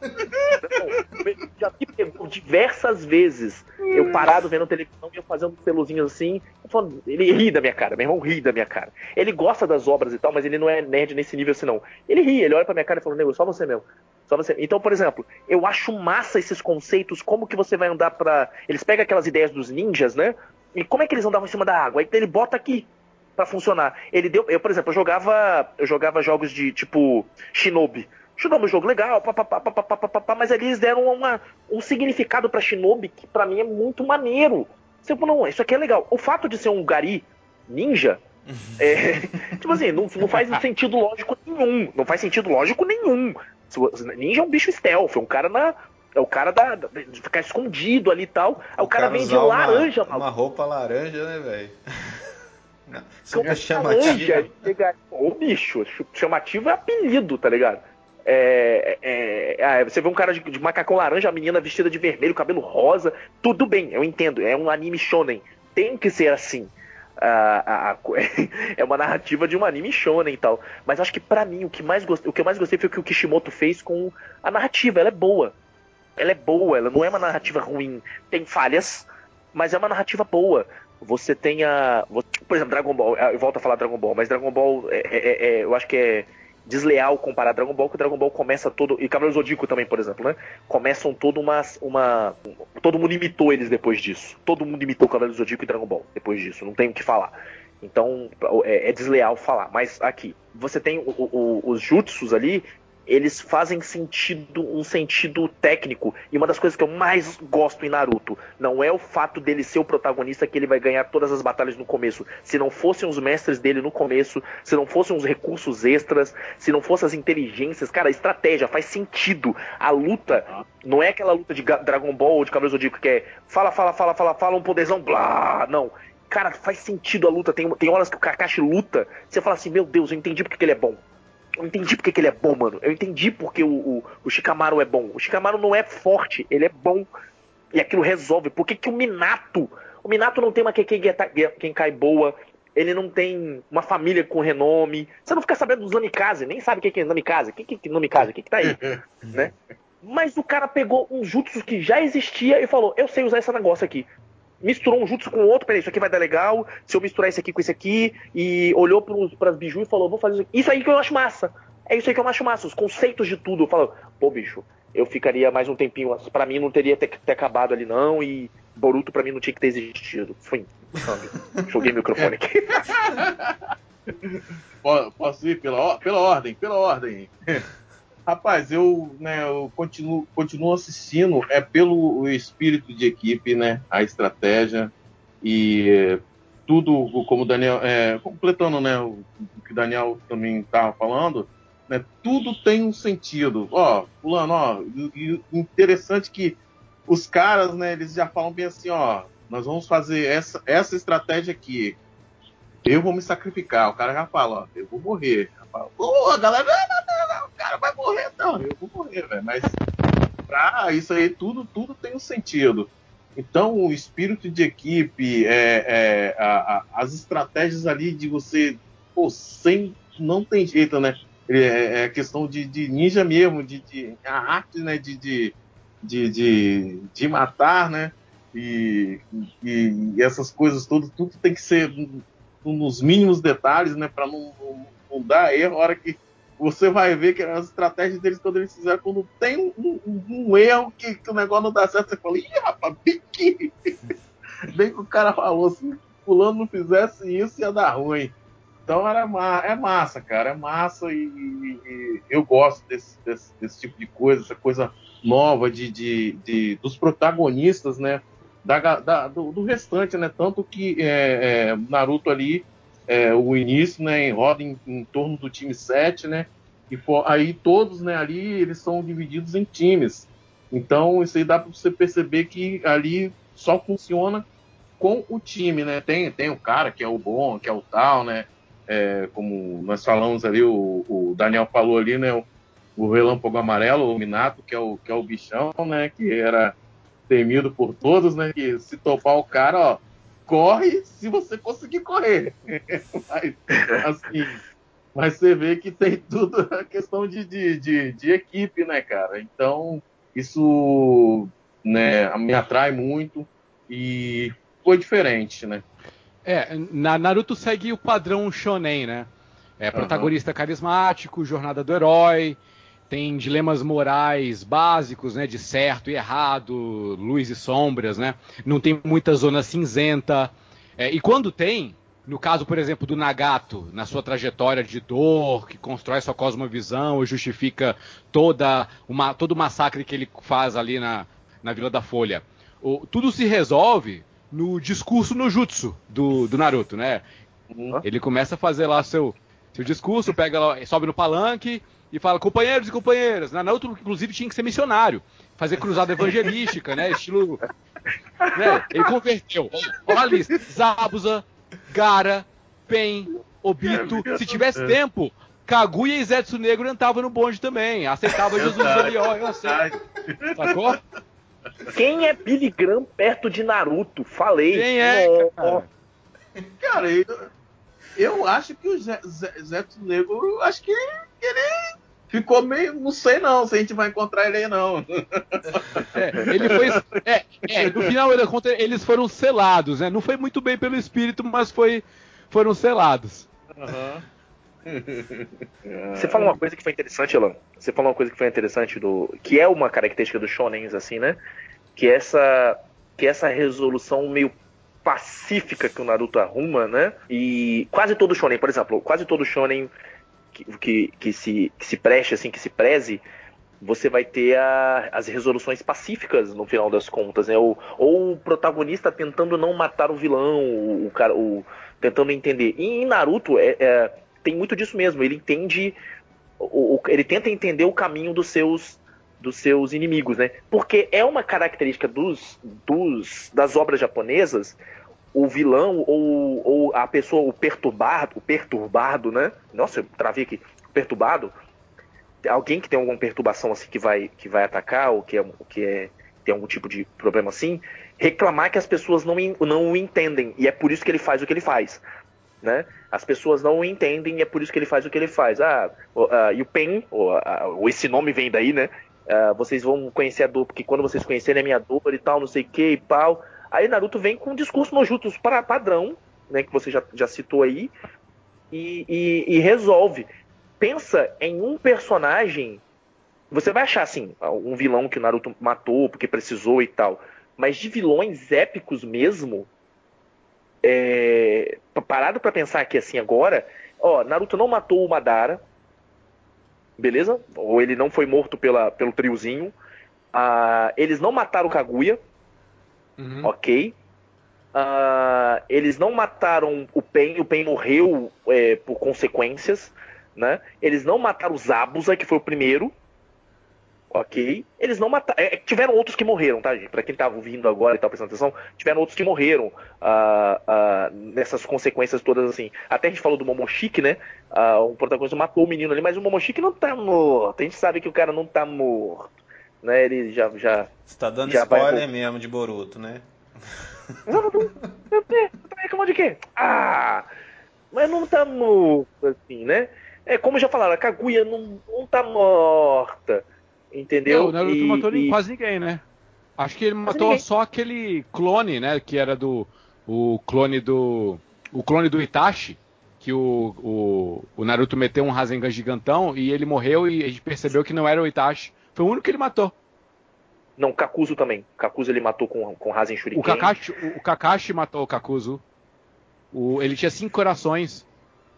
Não, já me pegou diversas vezes. Eu parado vendo televisão e eu fazendo selozinhos assim. Falando, ele ri da minha cara, meu irmão ri da minha cara. Ele gosta das obras e tal, mas ele não é nerd nesse nível assim, não. Ele ri, ele olha pra minha cara e fala, nego, só você mesmo. Você. Então, por exemplo, eu acho massa esses conceitos, como que você vai andar pra. Eles pegam aquelas ideias dos ninjas, né? E como é que eles andavam em cima da água? Aí ele bota aqui para funcionar. Ele deu. Eu, por exemplo, eu jogava. Eu jogava jogos de tipo Shinobi. Shinobi é um jogo legal, pá, pá, pá, pá, pá, pá, pá, mas eles deram uma, um significado para Shinobi que para mim é muito maneiro. Falou, não, isso aqui é legal. O fato de ser um gari ninja, é, tipo assim, não, não faz sentido lógico nenhum. Não faz sentido lógico nenhum. Ninja é um bicho stealth, é um cara na. É o cara da, de ficar escondido ali e tal. Aí o, o cara, cara vem de laranja, uma, uma roupa laranja, né, velho? Super chamativo. Ô, bicho, chamativo é apelido, tá ligado? É, é, é, você vê um cara de, de, macacão laranja, a menina vestida de vermelho, cabelo rosa, tudo bem, eu entendo, é um anime shonen, tem que ser assim a, a, é uma narrativa de um anime shonen e tal. Mas acho que para mim o que mais gostei, o que eu mais gostei foi o que o Kishimoto fez com a narrativa. Ela é boa. Ela é boa, ela não é uma narrativa ruim. Tem falhas, mas é uma narrativa boa. Você tem a. Por exemplo, Dragon Ball. Eu volto a falar Dragon Ball, mas Dragon Ball é, é, é, eu acho que é desleal comparar Dragon Ball, que o Dragon Ball começa todo. E Cavaleiro Zodíaco também, por exemplo, né? Começam todo uma, uma. Todo mundo imitou eles depois disso. Todo mundo imitou Cavaleiro Zodíaco e Dragon Ball depois disso. Não tem o que falar. Então é, é desleal falar. Mas aqui, você tem o, o, os jutsus ali. Eles fazem sentido, um sentido técnico. E uma das coisas que eu mais gosto em Naruto não é o fato dele ser o protagonista que ele vai ganhar todas as batalhas no começo. Se não fossem os mestres dele no começo, se não fossem os recursos extras, se não fossem as inteligências, cara, estratégia faz sentido. A luta não é aquela luta de Dragon Ball ou de Cavaleiro Zodíaco que é fala, fala, fala, fala, fala, um poderzão, blá. Não. Cara, faz sentido a luta. Tem, tem horas que o Kakashi luta, você fala assim, meu Deus, eu entendi porque que ele é bom. Eu entendi porque que ele é bom, mano. Eu entendi porque o, o, o Shikamaru é bom. O Shikamaru não é forte, ele é bom. E aquilo resolve. Por que, que o Minato. O Minato não tem uma quem cai boa. Ele não tem uma família com renome. Você não fica sabendo dos Namikaze, nem sabe o que é Namikaze. O que, que é Namikaze? O que, que tá aí? né? Mas o cara pegou um jutsu que já existia e falou: Eu sei usar esse negócio aqui misturou um jutsu com outro, peraí, isso aqui vai dar legal, se eu misturar isso aqui com esse aqui, e olhou para as biju e falou, vou fazer isso aqui. Isso aí que eu acho massa. É isso aí que eu acho massa, os conceitos de tudo. Eu falo, pô, bicho, eu ficaria mais um tempinho, para mim não teria ter, ter, acabado ali não, e Boruto para mim não tinha que ter existido. Fui, joguei o microfone aqui. Posso ir pela, pela ordem, pela ordem. Rapaz, eu, né, eu continuo, continuo assistindo, é pelo espírito de equipe, né, a estratégia e tudo, como o Daniel, é, completando, né, o, que o Daniel também estava falando, né, tudo tem um sentido. Ó, fulano, ó, interessante que os caras, né, eles já falam bem assim, ó, nós vamos fazer essa, essa estratégia aqui. Eu vou me sacrificar. O cara já fala, ó, eu vou morrer. Pô, a galera, cara vai morrer. Não, eu vou morrer, velho. Mas pra isso aí, tudo, tudo tem um sentido. Então, o espírito de equipe, é, é a, a, as estratégias ali de você, pô, sem, não tem jeito, né? É, é questão de, de, ninja mesmo, de, de, a arte, né? De, de, de, de, de matar, né? E, e, e, essas coisas todas, tudo tem que ser nos mínimos detalhes, né? Para não, não, não, dar erro. A hora que você vai ver que as estratégias deles, quando eles fizeram, quando tem um, um, um erro que, que, o negócio não dá certo, você fala, ih, rapaz, bem que, bem que o cara falou, se fulano não fizesse isso, ia dar ruim. Então era ma é massa, cara, é massa e, e, e eu gosto desse, desse, desse, tipo de coisa, essa coisa nova de, de, de dos protagonistas, né? Da, da do, do, restante, né? Tanto que é, é, Naruto ali é, o início, né, roda em, em, torno do time 7, né, e for, aí todos, né, ali eles são divididos em times. Então isso aí dá para você perceber que ali só funciona com o time, né? Tem, tem o cara que é o bom, que é o tal, né? É, como nós falamos ali, o, o, Daniel falou ali, né? O, o Relâmpago Amarelo, o Minato, que é o, que é o bichão, né? Que era temido por todos, né? Que se topar o cara, ó, corre se você conseguir correr. mas, assim, mas você vê que tem tudo a questão de, de, de, de, equipe, né, cara? Então, isso né, me atrai muito e foi diferente, né? É, na Naruto segue o padrão shonen, né? É protagonista uhum. carismático, jornada do herói, tem dilemas morais básicos, né, de certo e errado, luz e sombras, né? Não tem muita zona cinzenta. É, e quando tem, no caso, por exemplo, do Nagato, na sua trajetória de dor, que constrói sua cosmovisão e justifica toda uma, todo o massacre que ele faz ali na, na Vila da Folha, o, tudo se resolve no discurso no jutsu do, do Naruto, né? Uhum. Ele começa a fazer lá seu, seu discurso, pega lá, sobe no palanque e fala, companheiros e companheiras. Na outra, inclusive, tinha que ser missionário. Fazer cruzada evangelística, né? Estilo. Né? Ele converteu. Olha a lista: Zabuza, Gara, Pen, Obito. Se tivesse tempo, Kaguya e Zetsu Negro entravam no bonde também. Aceitava Jesus ali, ó, eu aceito. Sacou? Quem é Billy Graham perto de Naruto? Falei. Quem é? Cara, cara eu, eu acho que o Zetsu Negro, acho que ele ficou meio. Não sei não se a gente vai encontrar ele aí, não. É, ele foi. É, é, no final eles foram selados, né? Não foi muito bem pelo espírito, mas foi, foram selados. Uhum. Você falou uma coisa que foi interessante, Elan. Você falou uma coisa que foi interessante do. que é uma característica dos shonens, assim, né? Que é essa. Que é essa resolução meio pacífica que o Naruto arruma, né? E quase todo shonen, por exemplo, quase todo shonen que, que, que se, que se preste, assim, que se preze, você vai ter a, as resoluções pacíficas no final das contas, né? Ou, ou o protagonista tentando não matar o vilão, o, o cara, o, tentando entender. E em Naruto é, é, tem muito disso mesmo. Ele entende, o, ele tenta entender o caminho dos seus dos seus inimigos, né? Porque é uma característica dos, dos das obras japonesas o vilão ou, ou a pessoa, o perturbado, o perturbado, né? Nossa, eu travei aqui. Perturbado, alguém que tem alguma perturbação assim que vai, que vai atacar ou que, é, que é, tem algum tipo de problema assim, reclamar que as pessoas não, não o entendem e é por isso que ele faz o que ele faz. Né? As pessoas não o entendem e é por isso que ele faz o que ele faz. Ah, uh, e o Pen, ou, uh, esse nome vem daí, né? Uh, vocês vão conhecer a dor, porque quando vocês conhecerem a minha dor e tal, não sei o que e tal. Aí Naruto vem com um discurso Nojutos para padrão, né? Que você já, já citou aí, e, e, e resolve pensa em um personagem. Você vai achar, assim, um vilão que o Naruto matou porque precisou e tal. Mas de vilões épicos mesmo. É, parado para pensar aqui assim agora. Ó, Naruto não matou o Madara. Beleza? Ou ele não foi morto pela, pelo triozinho. Ah, eles não mataram o Kaguya. Uhum. Ok. Ah, eles não mataram o Pen. O Pen morreu é, por consequências né? Eles não mataram o Zabuza, que foi o primeiro. Ok? Eles não mataram. É, tiveram outros que morreram, tá, gente? Pra quem tava ouvindo agora e tal, prestando atenção, tiveram outros que morreram uh, uh, nessas consequências todas, assim. Até a gente falou do Momoshiki, né? Uh, o protagonista matou o menino ali, mas o Momoshiki não tá morto. A gente sabe que o cara não tá morto. Né? Ele já. já Você tá dando spoiler vai... mesmo de Boruto, né? Não, não, não. Tá reclamando de quê? Ah! Mas não tá morto, assim, né? É, como já falaram, a Kaguya não, não tá morta. Entendeu? Não, o Naruto e, matou e... quase ninguém, né? Acho que ele matou ninguém. só aquele clone, né? Que era do. O clone do. O clone do Itachi. Que o, o, o Naruto meteu um Rasengan gigantão e ele morreu e a gente percebeu que não era o Itachi. Foi o único que ele matou. Não, Kakuzu também. Kakuzu ele matou com, com Rasen Shuriken. O Kakashi, o, o Kakashi matou o Kakuzu. O, ele tinha cinco corações.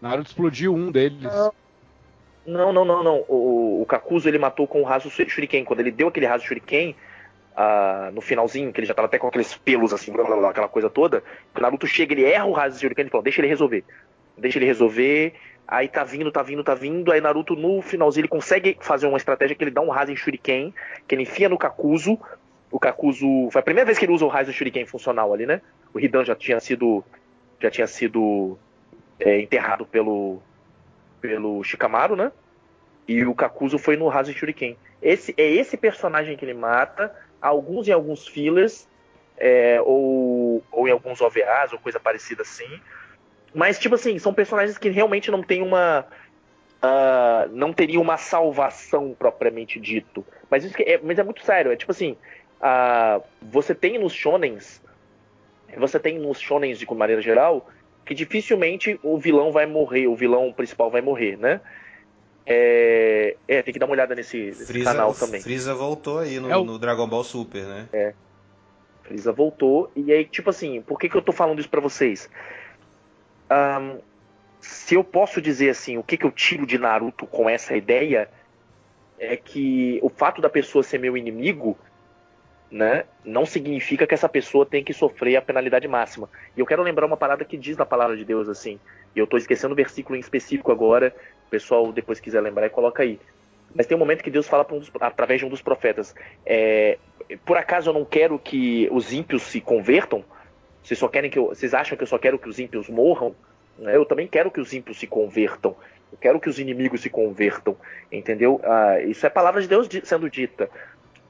Naruto explodiu um deles. Não, não, não, não. O, o Kakuzu ele matou com o raso Shuriken. Quando ele deu aquele raso Shuriken, uh, no finalzinho, que ele já tava até com aqueles pelos assim, blá, blá, blá, aquela coisa toda, o Naruto chega, ele erra o raso Shuriken e fala, deixa ele resolver. Deixa ele resolver. Aí tá vindo, tá vindo, tá vindo. Aí Naruto no finalzinho ele consegue fazer uma estratégia que ele dá um Rasen Shuriken, que ele enfia no Kakuzu. O Kakuzu. Foi a primeira vez que ele usa o Rasen Shuriken funcional ali, né? O Hidan já tinha sido. Já tinha sido é, enterrado pelo, pelo Shikamaru, né? E o Kakuzu foi no Rasen Shuriken. Esse, é esse personagem que ele mata, alguns em alguns fillers, é, ou, ou em alguns OVAs, ou coisa parecida assim. Mas, tipo assim, são personagens que realmente não tem uma. Uh, não teria uma salvação propriamente dito. Mas, isso é, mas é muito sério. É tipo assim: uh, você tem nos shonens. Você tem nos shonens de maneira geral que dificilmente o vilão vai morrer, o vilão principal vai morrer, né? É, é tem que dar uma olhada nesse, nesse canal também. Freeza voltou aí no, é o... no, Dragon Ball Super, né? É. Freeza voltou. E aí, tipo assim, por que, que eu tô falando isso pra vocês? Um, se eu posso dizer assim, o que, que eu tiro de Naruto com essa ideia é que o fato da pessoa ser meu inimigo né, não significa que essa pessoa tem que sofrer a penalidade máxima. E eu quero lembrar uma parada que diz na palavra de Deus assim. E eu estou esquecendo o versículo em específico agora. O pessoal depois quiser lembrar e coloca aí. Mas tem um momento que Deus fala um dos, através de um dos profetas. É, por acaso eu não quero que os ímpios se convertam? Vocês só querem que eu, vocês acham que eu só quero que os ímpios morram? Eu também quero que os ímpios se convertam. Eu quero que os inimigos se convertam, entendeu? Ah, isso é palavra de Deus sendo dita.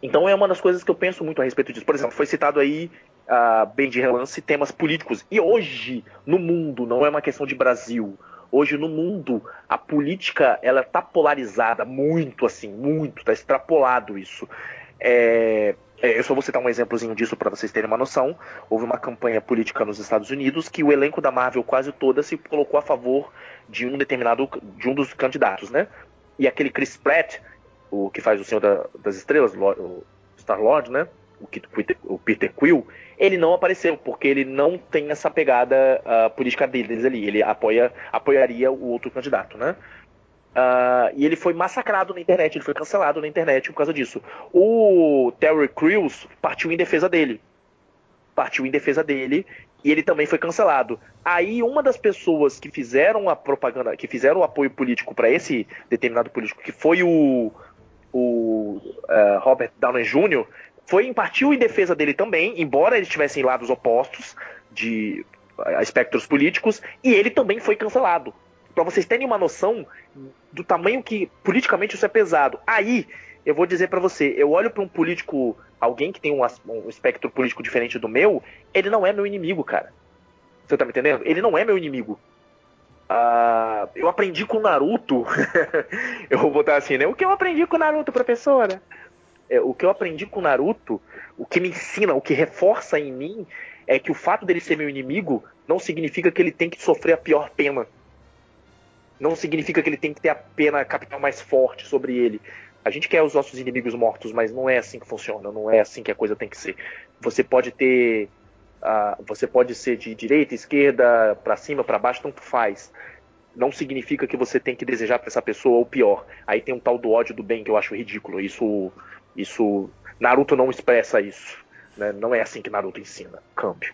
Então é uma das coisas que eu penso muito a respeito disso. Por exemplo, foi citado aí, uh, bem de relance, temas políticos. E hoje, no mundo, não é uma questão de Brasil. Hoje no mundo, a política ela está polarizada muito, assim, muito, está extrapolado isso. É, é, eu só vou citar um exemplozinho disso para vocês terem uma noção. Houve uma campanha política nos Estados Unidos que o elenco da Marvel quase toda se colocou a favor de um determinado, de um dos candidatos, né? E aquele Chris Pratt, o que faz o Senhor da, das Estrelas, o Star-Lord, né? O, o, Peter Quill, ele não apareceu, porque ele não tem essa pegada uh, política deles ali. Ele apoia, apoiaria o outro candidato, né? Uh, e ele foi massacrado na internet, ele foi cancelado na internet por causa disso. O Terry Crews partiu em defesa dele. Partiu em defesa dele e ele também foi cancelado. Aí uma das pessoas que fizeram a propaganda, que fizeram o apoio político para esse determinado político, que foi o, o uh, Robert Downey Jr., foi partiu em defesa dele também, embora eles estivessem em lados opostos de espectros políticos, e ele também foi cancelado. Para vocês terem uma noção do tamanho que politicamente isso é pesado. Aí eu vou dizer para você, eu olho para um político, alguém que tem um, um, espectro político diferente do meu, ele não é meu inimigo, cara. Você tá me entendendo? Ele não é meu inimigo. Uh, eu aprendi com Naruto. eu vou botar assim, né? O que eu aprendi com Naruto, professora? É, o que eu aprendi com Naruto, o que me ensina, o que reforça em mim, é que o fato dele ser meu inimigo não significa que ele tem que sofrer a pior pena. Não significa que ele tem que ter a pena capital mais forte sobre ele. A gente quer os nossos inimigos mortos, mas não é assim que funciona, não é assim que a coisa tem que ser. Você pode ter Uh, você pode ser de direita, esquerda, para cima, para baixo, tanto faz. Não significa que você tem que desejar para essa pessoa o pior. Aí tem um tal do ódio do bem que eu acho ridículo. Isso, isso, Naruto não expressa isso. Né? Não é assim que Naruto ensina. Câmbio.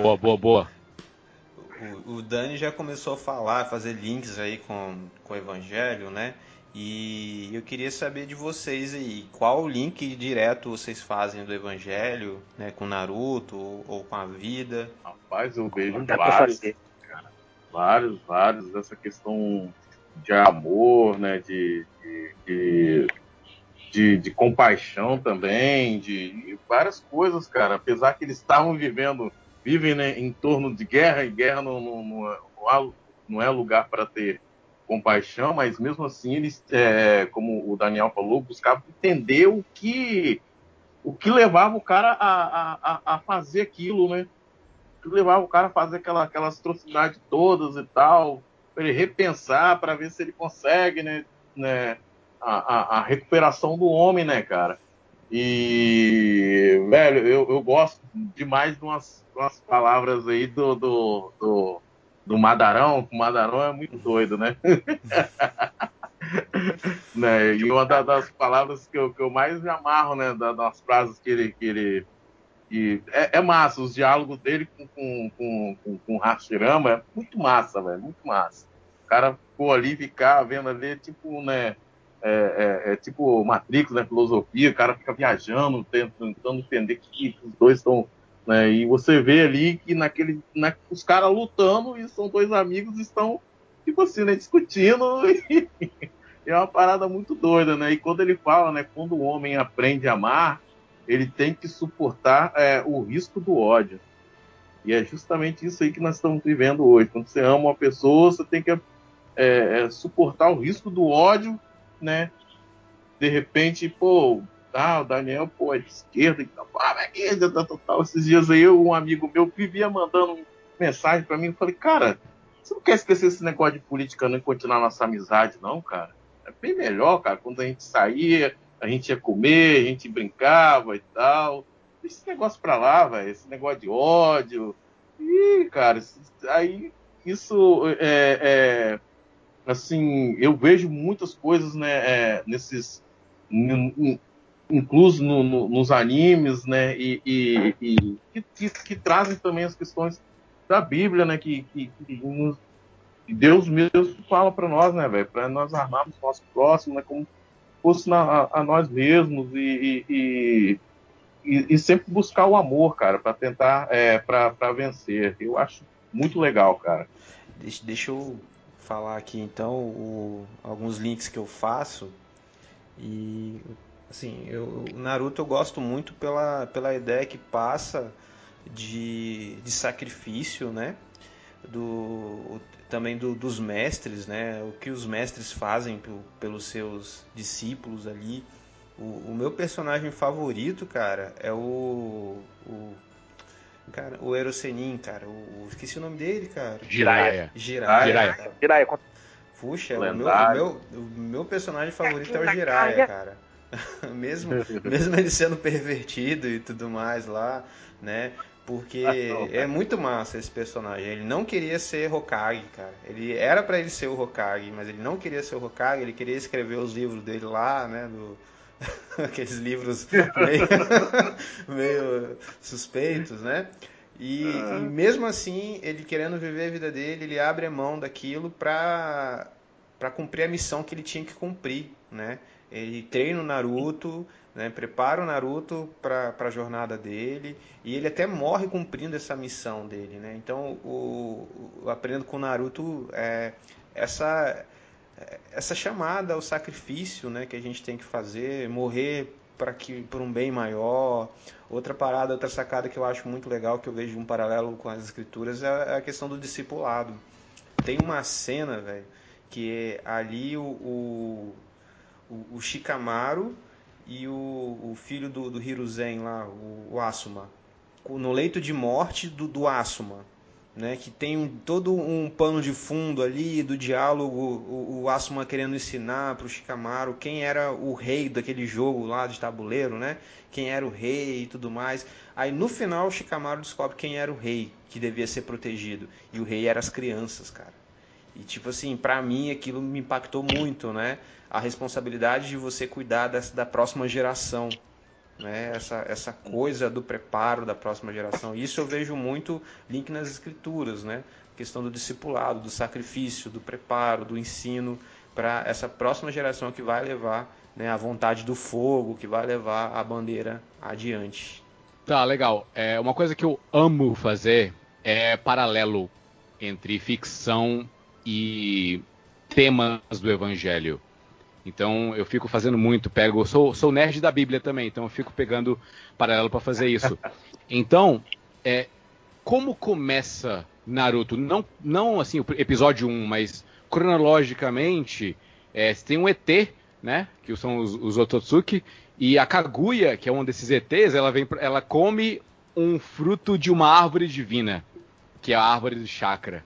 boa, boa, boa. O, o Dani já começou a falar, a fazer links aí com, com o Evangelho, né? E eu queria saber de vocês aí, qual link direto vocês fazem do Evangelho, né, com Naruto ou, ou com a vida? Rapaz, eu vejo vários, cara, vários, vários, essa questão de amor, né, de, de, de, de, de compaixão também, de, de, várias coisas, cara. Apesar que eles estavam vivendo, vivem né, em torno de guerra, e guerra não, não, não, não é lugar para ter compaixão, mas mesmo assim eles, é, como o Daniel falou, buscavam entender o que o que levava o cara a, a, a fazer aquilo, né? O que levava o cara a fazer aquela, aquelas atrocidades todas e tal, para ele repensar, para ver se ele consegue, né? né a, a, a, recuperação do homem, né, cara? E, velho, eu, eu gosto demais de umas, umas palavras aí do, do, do do Madarão, o Madarão é muito doido, né? né? E uma das palavras que eu, que eu mais me amarro, né, das frases que ele. Que ele que é, é, massa, os diálogos dele com, com, com, com, com Hashirama é muito massa, velho, muito massa. O cara ficou ali, ficar vendo ali, tipo, né, é, é, é, tipo Matrix, né, filosofia, o cara fica viajando, tentando entender que, que os dois estão né? E você vê ali que naquele, na, os caras lutando e são dois amigos estão tipo assim, né, discutindo e é uma parada muito doida, né? E quando ele fala, né, quando o homem aprende a amar, ele tem que suportar é, o risco do ódio. E é justamente isso aí que nós estamos vivendo hoje. Quando você ama uma pessoa, você tem que é, é, suportar o risco do ódio, né? De repente, pô, tal, o Daniel, pô, é de esquerda e tal, ah, é tal, tal, tal. Esses dias aí, um amigo meu vivia mandando mensagem para mim, eu falei, cara, você não quer esquecer esse negócio de política não e continuar nossa amizade, não, cara? É bem melhor, cara, quando a gente saía, a gente ia comer, a gente brincava e tal. Esse negócio pra lá, velho, esse negócio de ódio. Ih, cara, aí isso é, é assim, eu vejo muitas coisas, né, é, nesses incluso no, no, nos animes, né, e, e, e que, que, trazem também as questões da Bíblia, né, que, que, que Deus mesmo fala para nós, né, velho, para nós armarmos o nosso próximo, né, como fosse na, a, a, nós mesmos e, e, e, e, sempre buscar o amor, cara, para tentar, é, para vencer. Eu acho muito legal, cara. Deixa, deixa eu falar aqui então o, alguns links que eu faço e Assim, eu, o Naruto eu gosto muito pela, pela ideia que passa de, de sacrifício, né? Do, também do, dos mestres, né? O que os mestres fazem pelos seus discípulos ali. O, o, meu personagem favorito, cara, é o. o cara, o Erosenin, cara. O, esqueci o nome dele, cara. Jiraiya. Jiraiya. Jiraiya. Jiraiya. Puxa, o meu, o meu, o meu personagem favorito é o Jiraiya, cara. mesmo, mesmo ele sendo pervertido e tudo mais lá, né? Porque é muito massa esse personagem. Ele não queria ser Hokage, cara. Ele era para ele ser o Hokage, mas ele não queria ser o Hokage. Ele queria escrever os livros dele lá, né? Do... Aqueles livros meio... meio suspeitos, né? E, e, mesmo assim, ele querendo viver a vida dele, ele abre a mão daquilo para para cumprir a missão que ele tinha que cumprir, né? Ele treina o Naruto, né? prepara o Naruto para a jornada dele e ele até morre cumprindo essa missão dele, né? Então, o, o aprendo com o Naruto é essa essa chamada ao sacrifício, né, que a gente tem que fazer, morrer para que por um bem maior. Outra parada, outra sacada que eu acho muito legal, que eu vejo um paralelo com as escrituras, é a questão do discipulado. Tem uma cena, velho, que é ali o, o, o Shikamaru e o, o filho do, do Hiruzen lá, o, o Asuma, no leito de morte do, do Asuma, né, que tem um, todo um pano de fundo ali do diálogo, o, o Asuma querendo ensinar para o Shikamaru quem era o rei daquele jogo lá de tabuleiro, né, quem era o rei e tudo mais. Aí no final o Shikamaru descobre quem era o rei que devia ser protegido e o rei era as crianças, cara. E tipo assim, para mim aquilo me impactou muito, né? A responsabilidade de você cuidar dessa, da próxima geração, né? Essa, essa coisa do preparo da próxima geração. Isso eu vejo muito link nas escrituras, né? A questão do discipulado, do sacrifício, do preparo, do ensino para essa próxima geração que vai levar né, a vontade do fogo, que vai levar a bandeira adiante. Tá, legal. É, uma coisa que eu amo fazer é paralelo entre ficção e temas do Evangelho. Então eu fico fazendo muito, pego, sou, sou nerd da Bíblia também, então eu fico pegando paralelo para fazer isso. Então, é, como começa Naruto? Não, não assim o episódio 1, mas cronologicamente, é, tem um ET, né, que são os, os Ototsuki, e a Kaguya, que é um desses ETs, ela vem, ela come um fruto de uma árvore divina, que é a árvore do chakra.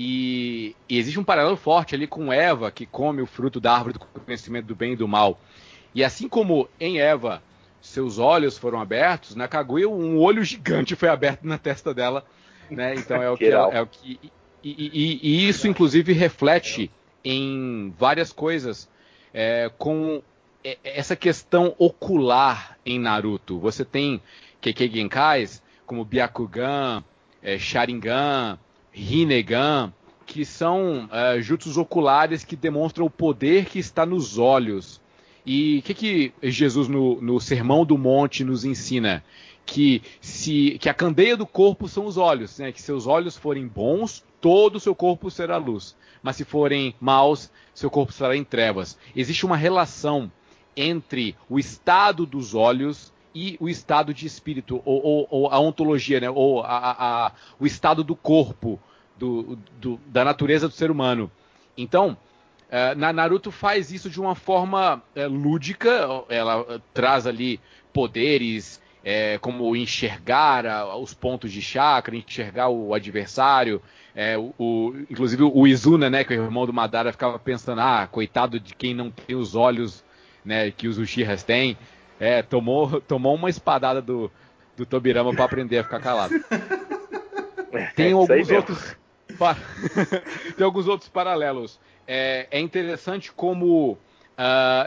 E, e, existe um paralelo forte ali com Eva, que come o fruto da árvore do conhecimento do bem e do mal. E assim como em Eva seus olhos foram abertos, na Kaguya um olho gigante foi aberto na testa dela. Né? Então é o que, é, é o que e, e, e, isso inclusive reflete em várias coisas, é, com essa questão ocular em Naruto. Você tem Kekkei Genkais, como Byakugan, é, Sharingan, Rinnegan, que são uh, jutsus oculares que demonstram o poder que está nos olhos. E o que, que Jesus no, no Sermão do Monte nos ensina? Que, se, que a candeia do corpo são os olhos, né? que se seus olhos forem bons, todo o seu corpo será luz. Mas se forem maus, seu corpo estará em trevas. Existe uma relação entre o estado dos olhos e o estado de espírito, ou, ou, ou a ontologia, né? ou a, a, o estado do corpo, do, do, da natureza do ser humano. Então, uh, na Naruto faz isso de uma forma uh, lúdica, ela uh, traz ali poderes, como enxergar os pontos de chakra, enxergar o adversário. O, o, inclusive o Izuna, né, que é o irmão do Madara, ficava pensando, ah, coitado de quem não tem os olhos né, que os Uchihas têm. É, tomou, tomou uma espadada do, do Tobirama para aprender a ficar calado. Tem alguns outros. Tem alguns outros paralelos. É, é interessante como uh,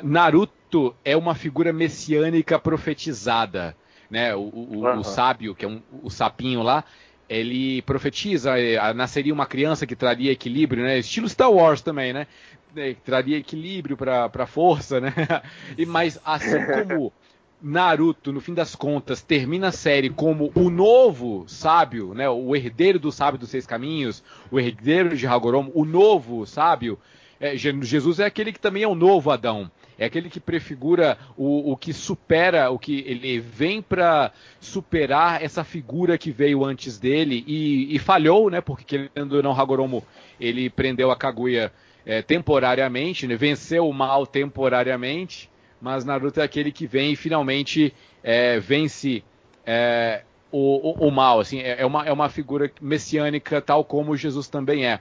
Naruto é uma figura messiânica profetizada. Né? O, o, uhum. o sábio, que é um, o sapinho lá, ele profetiza, é, nasceria uma criança que traria equilíbrio, né? Estilo Star Wars também, né? É, traria equilíbrio para a força, né? E, mas assim como Naruto, no fim das contas, termina a série como o novo sábio, né? O herdeiro do sábio dos seis caminhos, o herdeiro de Hagoromo, o novo sábio. É, Jesus é aquele que também é o novo Adão. É aquele que prefigura o, o que supera, o que ele vem para superar essa figura que veio antes dele e, e falhou, né? Porque querendo ou não, Hagoromo ele prendeu a Kaguya é, temporariamente, né? venceu o mal temporariamente mas Naruto é aquele que vem e finalmente é, vence é, o, o, o, mal. Assim, é, é, uma, é uma figura messiânica, tal como Jesus também é.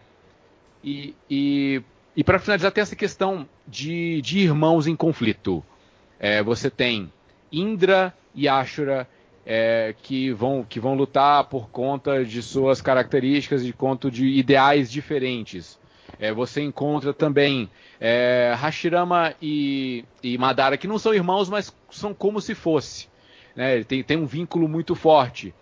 E, e, e para finalizar, tem essa questão de, de irmãos em conflito. É, você tem Indra e Ashura é, que, vão, que vão lutar por conta de suas características, de conta de ideais diferentes. É, você encontra também é, Hashirama e, e, Madara, que não são irmãos, mas são como se fosse. Né? Tem, tem um vínculo muito forte.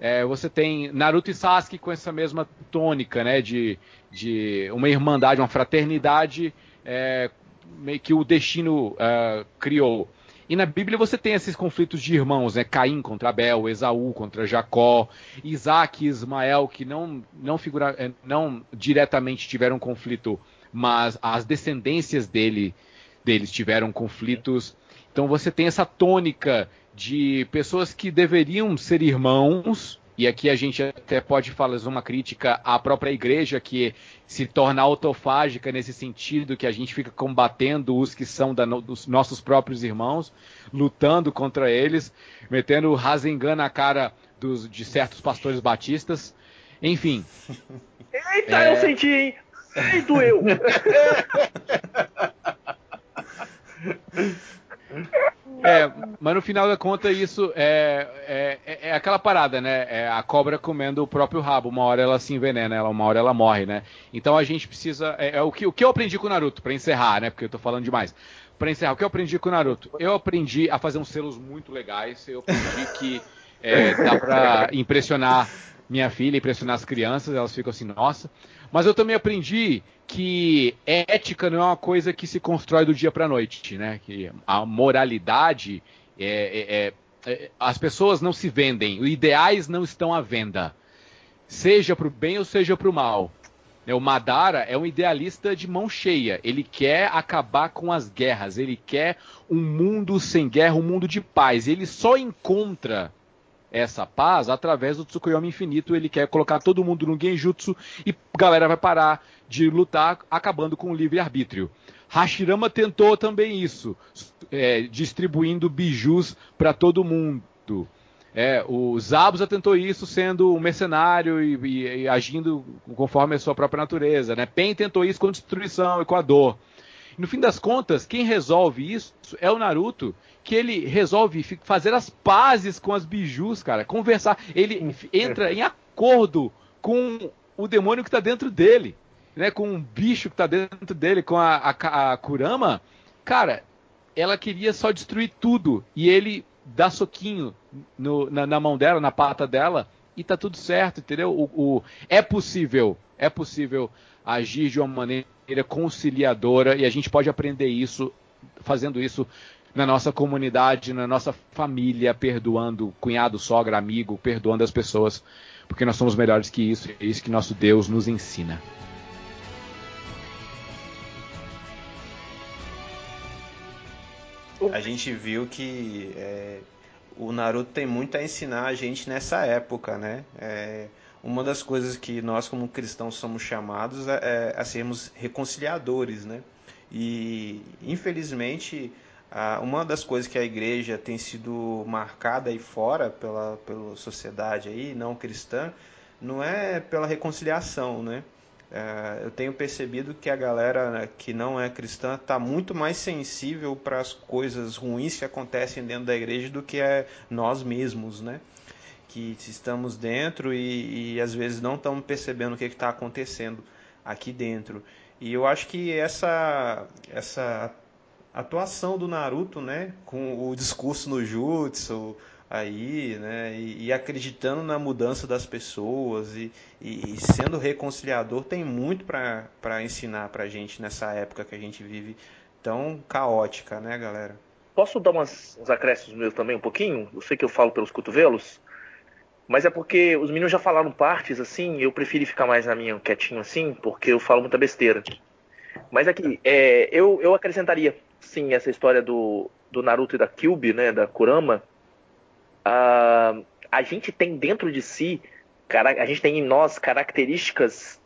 É, você tem Naruto e Sasuke com essa mesma tônica, né? De, de uma irmandade, uma fraternidade é, que o destino uh, criou. E na Bíblia você tem esses conflitos de irmãos, né? Caim contra Abel, Esaú contra Jacó, Isaac e Ismael, que não, não, figura, é, não diretamente tiveram conflito, mas as descendências dele, deles tiveram conflitos. Então você tem essa tônica de pessoas que deveriam ser irmãos, e aqui a gente até pode fazer uma crítica à própria igreja que se torna autofágica nesse sentido, que a gente fica combatendo os que são da, dos nossos próprios irmãos, lutando contra eles, metendo Rasengan na cara dos, de certos pastores batistas. Enfim. Eita, é... eu senti, hein? Ei, doeu! É, mas no final da conta isso é, é, é, é aquela parada, né? É a cobra comendo o próprio rabo. Uma hora ela se envenena, ela, uma hora ela morre, né? Então a gente precisa. É, é o, que, o que eu aprendi com o Naruto, para encerrar, né? Porque eu tô falando demais. Pra encerrar, o que eu aprendi com o Naruto? Eu aprendi a fazer uns selos muito legais. Eu aprendi que é, dá pra impressionar minha filha, impressionar as crianças, elas ficam assim, nossa. Mas eu também aprendi que ética não é uma coisa que se constrói do dia para a noite, né? Que a moralidade é, é, é, as pessoas não se vendem, os ideais não estão à venda, seja para o bem ou seja para o mal. O Madara é um idealista de mão cheia. Ele quer acabar com as guerras. Ele quer um mundo sem guerra, um mundo de paz. Ele só encontra essa paz através do Tsukuyomi Infinito. Ele quer colocar todo mundo no Genjutsu e a galera vai parar de lutar, acabando com o livre-arbítrio. Hashirama tentou também isso, é, distribuindo bijus para todo mundo. É, o Zabuza tentou isso sendo um mercenário e, e, e, agindo conforme a sua própria natureza. Né? Pen tentou isso com destruição e com a dor. No fim das contas, quem resolve isso é o Naruto, que ele resolve fazer as pazes com as bijus, cara, conversar. Ele entra em acordo com o demônio que está dentro dele, né? Com um bicho que está dentro dele, com a, a, a Kurama. Cara, ela queria só destruir tudo e ele dá soquinho no, na, na, mão dela, na pata dela e tá tudo certo, entendeu? O, o, é possível, é possível agir de uma maneira conciliadora e a gente pode aprender isso fazendo isso na nossa comunidade, na nossa família, perdoando cunhado, sogra, amigo, perdoando as pessoas, porque nós somos melhores que isso, é isso que nosso Deus nos ensina. A gente viu que é, o Naruto tem muito a ensinar a gente nessa época, né? É, uma das coisas que nós como cristãos somos chamados é, é a sermos reconciliadores, né? E infelizmente uma das coisas que a igreja tem sido marcada aí fora pela, pela sociedade aí não cristã não é pela reconciliação, né? É, eu tenho percebido que a galera que não é cristã está muito mais sensível para as coisas ruins que acontecem dentro da igreja do que é nós mesmos, né? Que estamos dentro e, e às vezes não estamos percebendo o que está acontecendo aqui dentro. E eu acho que essa, essa atuação do Naruto, né, com o discurso no jutsu aí, né, e, e acreditando na mudança das pessoas e, e, e sendo reconciliador, tem muito para ensinar para gente nessa época que a gente vive tão caótica, né, galera? Posso dar umas, uns acréscimos meus também um pouquinho? Eu sei que eu falo pelos cotovelos. Mas é porque os meninos já falaram partes assim, eu preferi ficar mais na minha quietinho assim, porque eu falo muita besteira. Mas aqui, é, eu, eu acrescentaria sim essa história do, do Naruto e da Kyubi, né, da Kurama. A, a gente tem dentro de si, a gente tem em nós características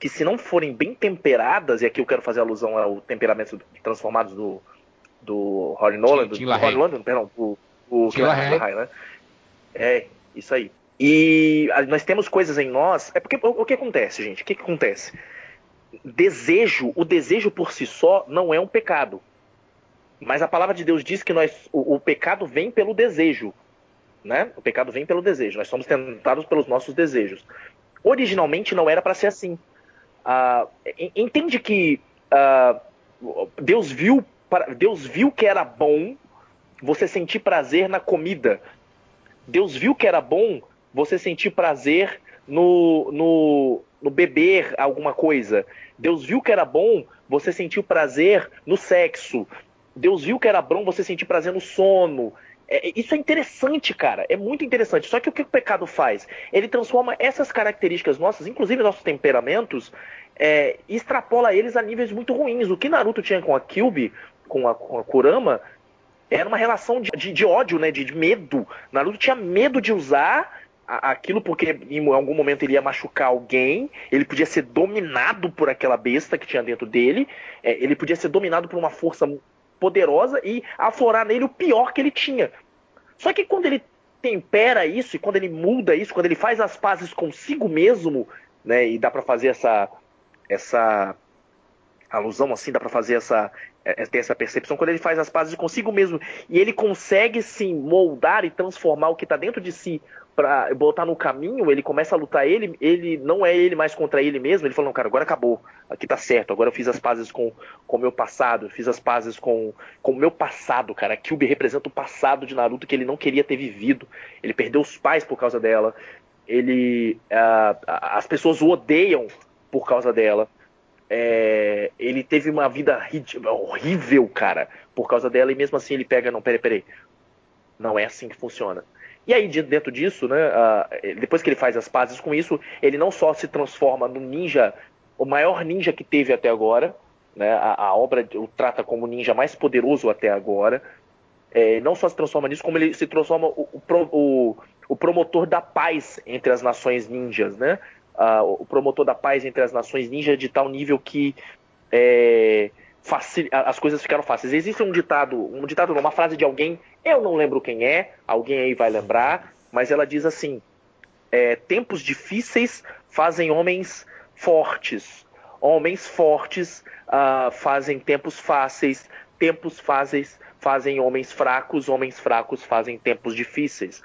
que se não forem bem temperadas, e aqui eu quero fazer alusão ao temperamento transformados do, do Rory Nolan, do, do Rory Nolan, perdão, do, do né? É, isso aí. E nós temos coisas em nós. É porque o, que acontece, gente? O que, que acontece? Desejo, o desejo por si só não é um pecado. Mas a palavra de Deus diz que nós, o, o pecado vem pelo desejo. né? O pecado vem pelo desejo. Nós somos tentados pelos nossos desejos. Originalmente não era para ser assim. Uh, entende que uh, Deus viu Deus viu que era bom você sentir prazer na comida. Deus viu que era bom você sentir prazer no, no, no beber alguma coisa. Deus viu que era bom você sentir prazer no sexo. Deus viu que era bom você sentir prazer no sono. É, isso é interessante, cara. É muito interessante. Só que o que o pecado faz? Ele transforma essas características nossas, inclusive nossos temperamentos, é, e extrapola eles a níveis muito ruins. O que Naruto tinha com a Kyubi, com a, com a Kurama, era uma relação de, de, de ódio, né? De, de, medo. Naruto tinha medo de usar aquilo porque em algum momento ele ia machucar alguém, ele podia ser dominado por aquela besta que tinha dentro dele, é, ele podia ser dominado por uma força poderosa e aflorar nele o pior que ele tinha. Só que quando ele tempera isso e quando ele muda isso, quando ele faz as pazes consigo mesmo, né, e dá para fazer essa essa alusão assim, dá para fazer essa é, é, ter essa percepção quando ele faz as pazes consigo mesmo e ele consegue sim moldar e transformar o que está dentro de si para botar no caminho, ele começa a lutar ele, ele não é ele mais contra ele mesmo, ele fala, não, cara, agora acabou, aqui tá certo, agora eu fiz as pazes com o meu passado, fiz as pazes com o meu passado, cara, a Kyubi representa o passado de Naruto que ele não queria ter vivido, ele perdeu os pais por causa dela, ele, as pessoas o odeiam por causa dela, é, ele teve uma vida horrível, cara, por causa dela, e mesmo assim ele pega, não, peraí, peraí, não é assim que funciona. E aí, dentro disso, né, uh, depois que ele faz as pazes com isso, ele não só se transforma no ninja, o maior ninja que teve até agora, né, a, a obra o trata como o ninja mais poderoso até agora, é, não só se transforma nisso, como ele se transforma o, o, o, promotor da paz entre as nações ninjas, né? O promotor da paz entre as nações ninja de tal nível que é, facil... as coisas ficaram fáceis. Existe um ditado, um ditado não, uma frase de alguém, eu não lembro quem é, alguém aí vai lembrar, mas ela diz assim: é, tempos difíceis fazem homens fortes, homens fortes uh, fazem tempos fáceis, tempos fáceis fazem homens fracos, homens fracos fazem tempos difíceis.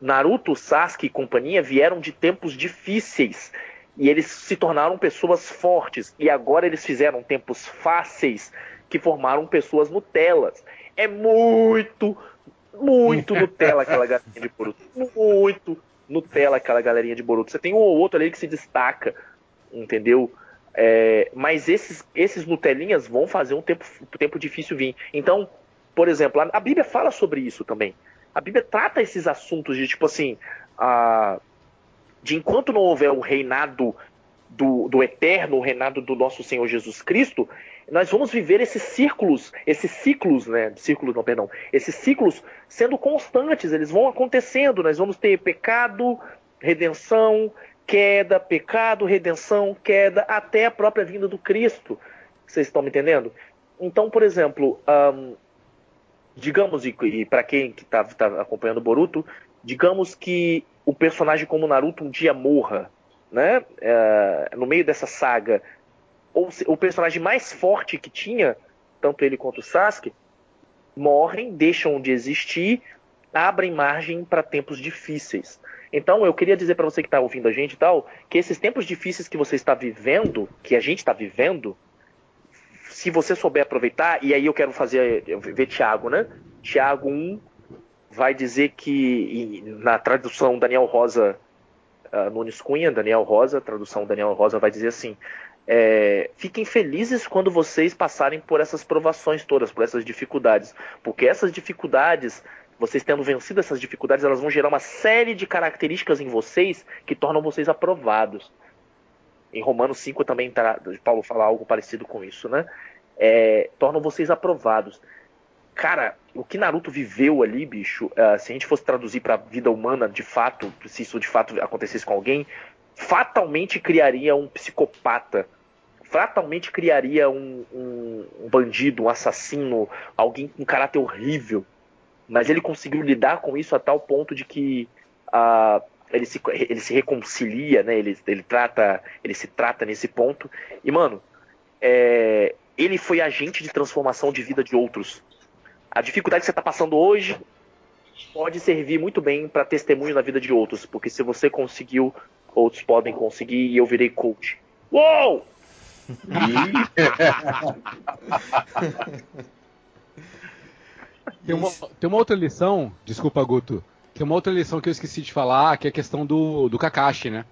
Naruto, Sasuke e companhia vieram de tempos difíceis e eles se tornaram pessoas fortes. E agora eles fizeram tempos fáceis que formaram pessoas Nutelas. É muito, muito Nutella aquela galerinha de Boruto. Muito Nutella aquela galerinha de Boruto. Você tem um ou outro ali que se destaca, entendeu? É, mas esses, esses Nutelinhas vão fazer um tempo, um tempo difícil vir. Então, por exemplo, a, a Bíblia fala sobre isso também. A Bíblia trata esses assuntos de tipo assim. A, de enquanto não houver o reinado do, do eterno, o reinado do nosso Senhor Jesus Cristo, nós vamos viver esses círculos, esses ciclos, né? Círculos, não, perdão. Esses ciclos sendo constantes, eles vão acontecendo. Nós vamos ter pecado, redenção, queda, pecado, redenção, queda, até a própria vinda do Cristo. Vocês estão me entendendo? Então, por exemplo, digamos, e, e para quem está tá acompanhando Boruto, digamos que o personagem como Naruto um dia morra, né? É, no meio dessa saga, ou o personagem mais forte que tinha, tanto ele quanto o Sasuke, morrem, deixam de existir, abrem margem para tempos difíceis. Então eu queria dizer para você que está ouvindo a gente e tal, que esses tempos difíceis que você está vivendo, que a gente está vivendo, se você souber aproveitar, e aí eu quero fazer, ver Tiago, né? Tiago 1, vai dizer que, na tradução Daniel Rosa uh, Nunes Cunha, Daniel Rosa, tradução Daniel Rosa vai dizer assim: é, fiquem felizes quando vocês passarem por essas provações todas, por essas dificuldades, porque essas dificuldades, vocês tendo vencido essas dificuldades, elas vão gerar uma série de características em vocês que tornam vocês aprovados. Em Romanos 5 também tá, Paulo fala algo parecido com isso, né? É, tornam vocês aprovados. Cara, o que Naruto viveu ali, bicho, uh, se a gente fosse traduzir para a vida humana, de fato, se isso de fato acontecesse com alguém, fatalmente criaria um psicopata, fatalmente criaria um, um, um bandido, um assassino, alguém com caráter horrível. Mas ele conseguiu lidar com isso a tal ponto de que uh, ele, se, ele se reconcilia, né? Ele, ele trata, ele se trata nesse ponto. E mano, é, ele foi agente de transformação de vida de outros a dificuldade que você está passando hoje, pode servir muito bem para testemunho na vida de outros, porque se você conseguiu, outros podem conseguir e eu virei coach. Uou! Tem uma, tem uma outra lição, desculpa, Guto. Tem uma outra lição que eu esqueci de falar, que é a questão do, do Kakashi, né?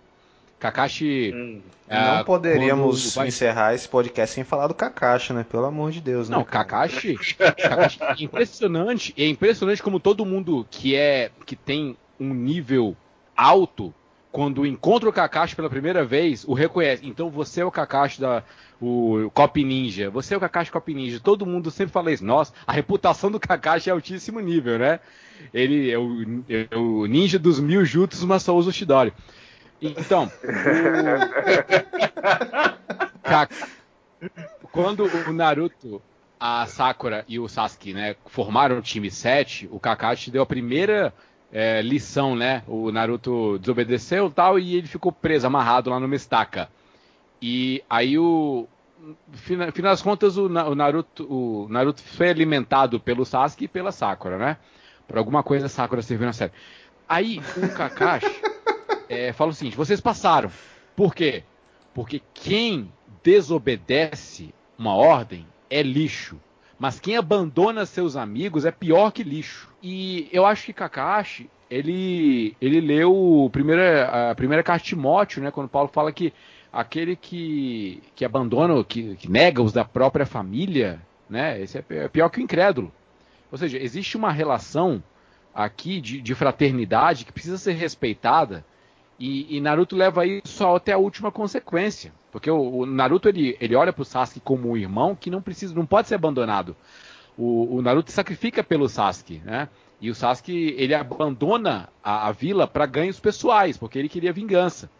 Kakashi. Hum, Não é, poderíamos quando encerrar esse podcast sem falar do Kakashi, né? Pelo amor de Deus, né? Não, cara? Kakashi, Kakashi é impressionante, é impressionante como todo mundo que é que tem um nível alto, quando encontra o Kakashi pela primeira vez, o reconhece. Então você é o Kakashi da o Cop Ninja, você é o Kakashi Cop Ninja. Todo mundo sempre fala isso. Nossa, a reputação do Kakashi é altíssimo nível, né? Ele é o, é o ninja dos mil jutsus, mas só usa o Shidori. Então, o... Quando o Naruto, a Sakura e o Sasuke, né, formaram o time 7, o Kakashi deu a primeira é, lição, né? O Naruto desobedeceu tal, e ele ficou preso, amarrado lá numa estaca. E aí o. Final, final das contas, o, o Naruto, o Naruto foi alimentado pelo Sasuke e pela Sakura, né? Por alguma coisa a Sakura serviu na série. Aí o Kakashi é, fala o seguinte: vocês passaram. Por quê? Porque quem desobedece uma ordem é lixo. Mas quem abandona seus amigos é pior que lixo. E eu acho que Kakashi, ele, ele leu o primeira, a primeira carta de Timóteo, né? Quando Paulo fala que aquele que, que abandona, que, que nega os da própria família, né? Esse é é pior que o incrédulo. Ou seja, existe uma relação aqui de, de fraternidade que precisa ser respeitada e, e Naruto leva isso até a última consequência. Porque o, o Naruto ele, ele olha pro Sasuke como um irmão que não precisa, não pode ser abandonado. O, o Naruto sacrifica pelo Sasuke, né? E o Sasuke ele abandona a, a vila para ganhos pessoais, porque ele queria vingança.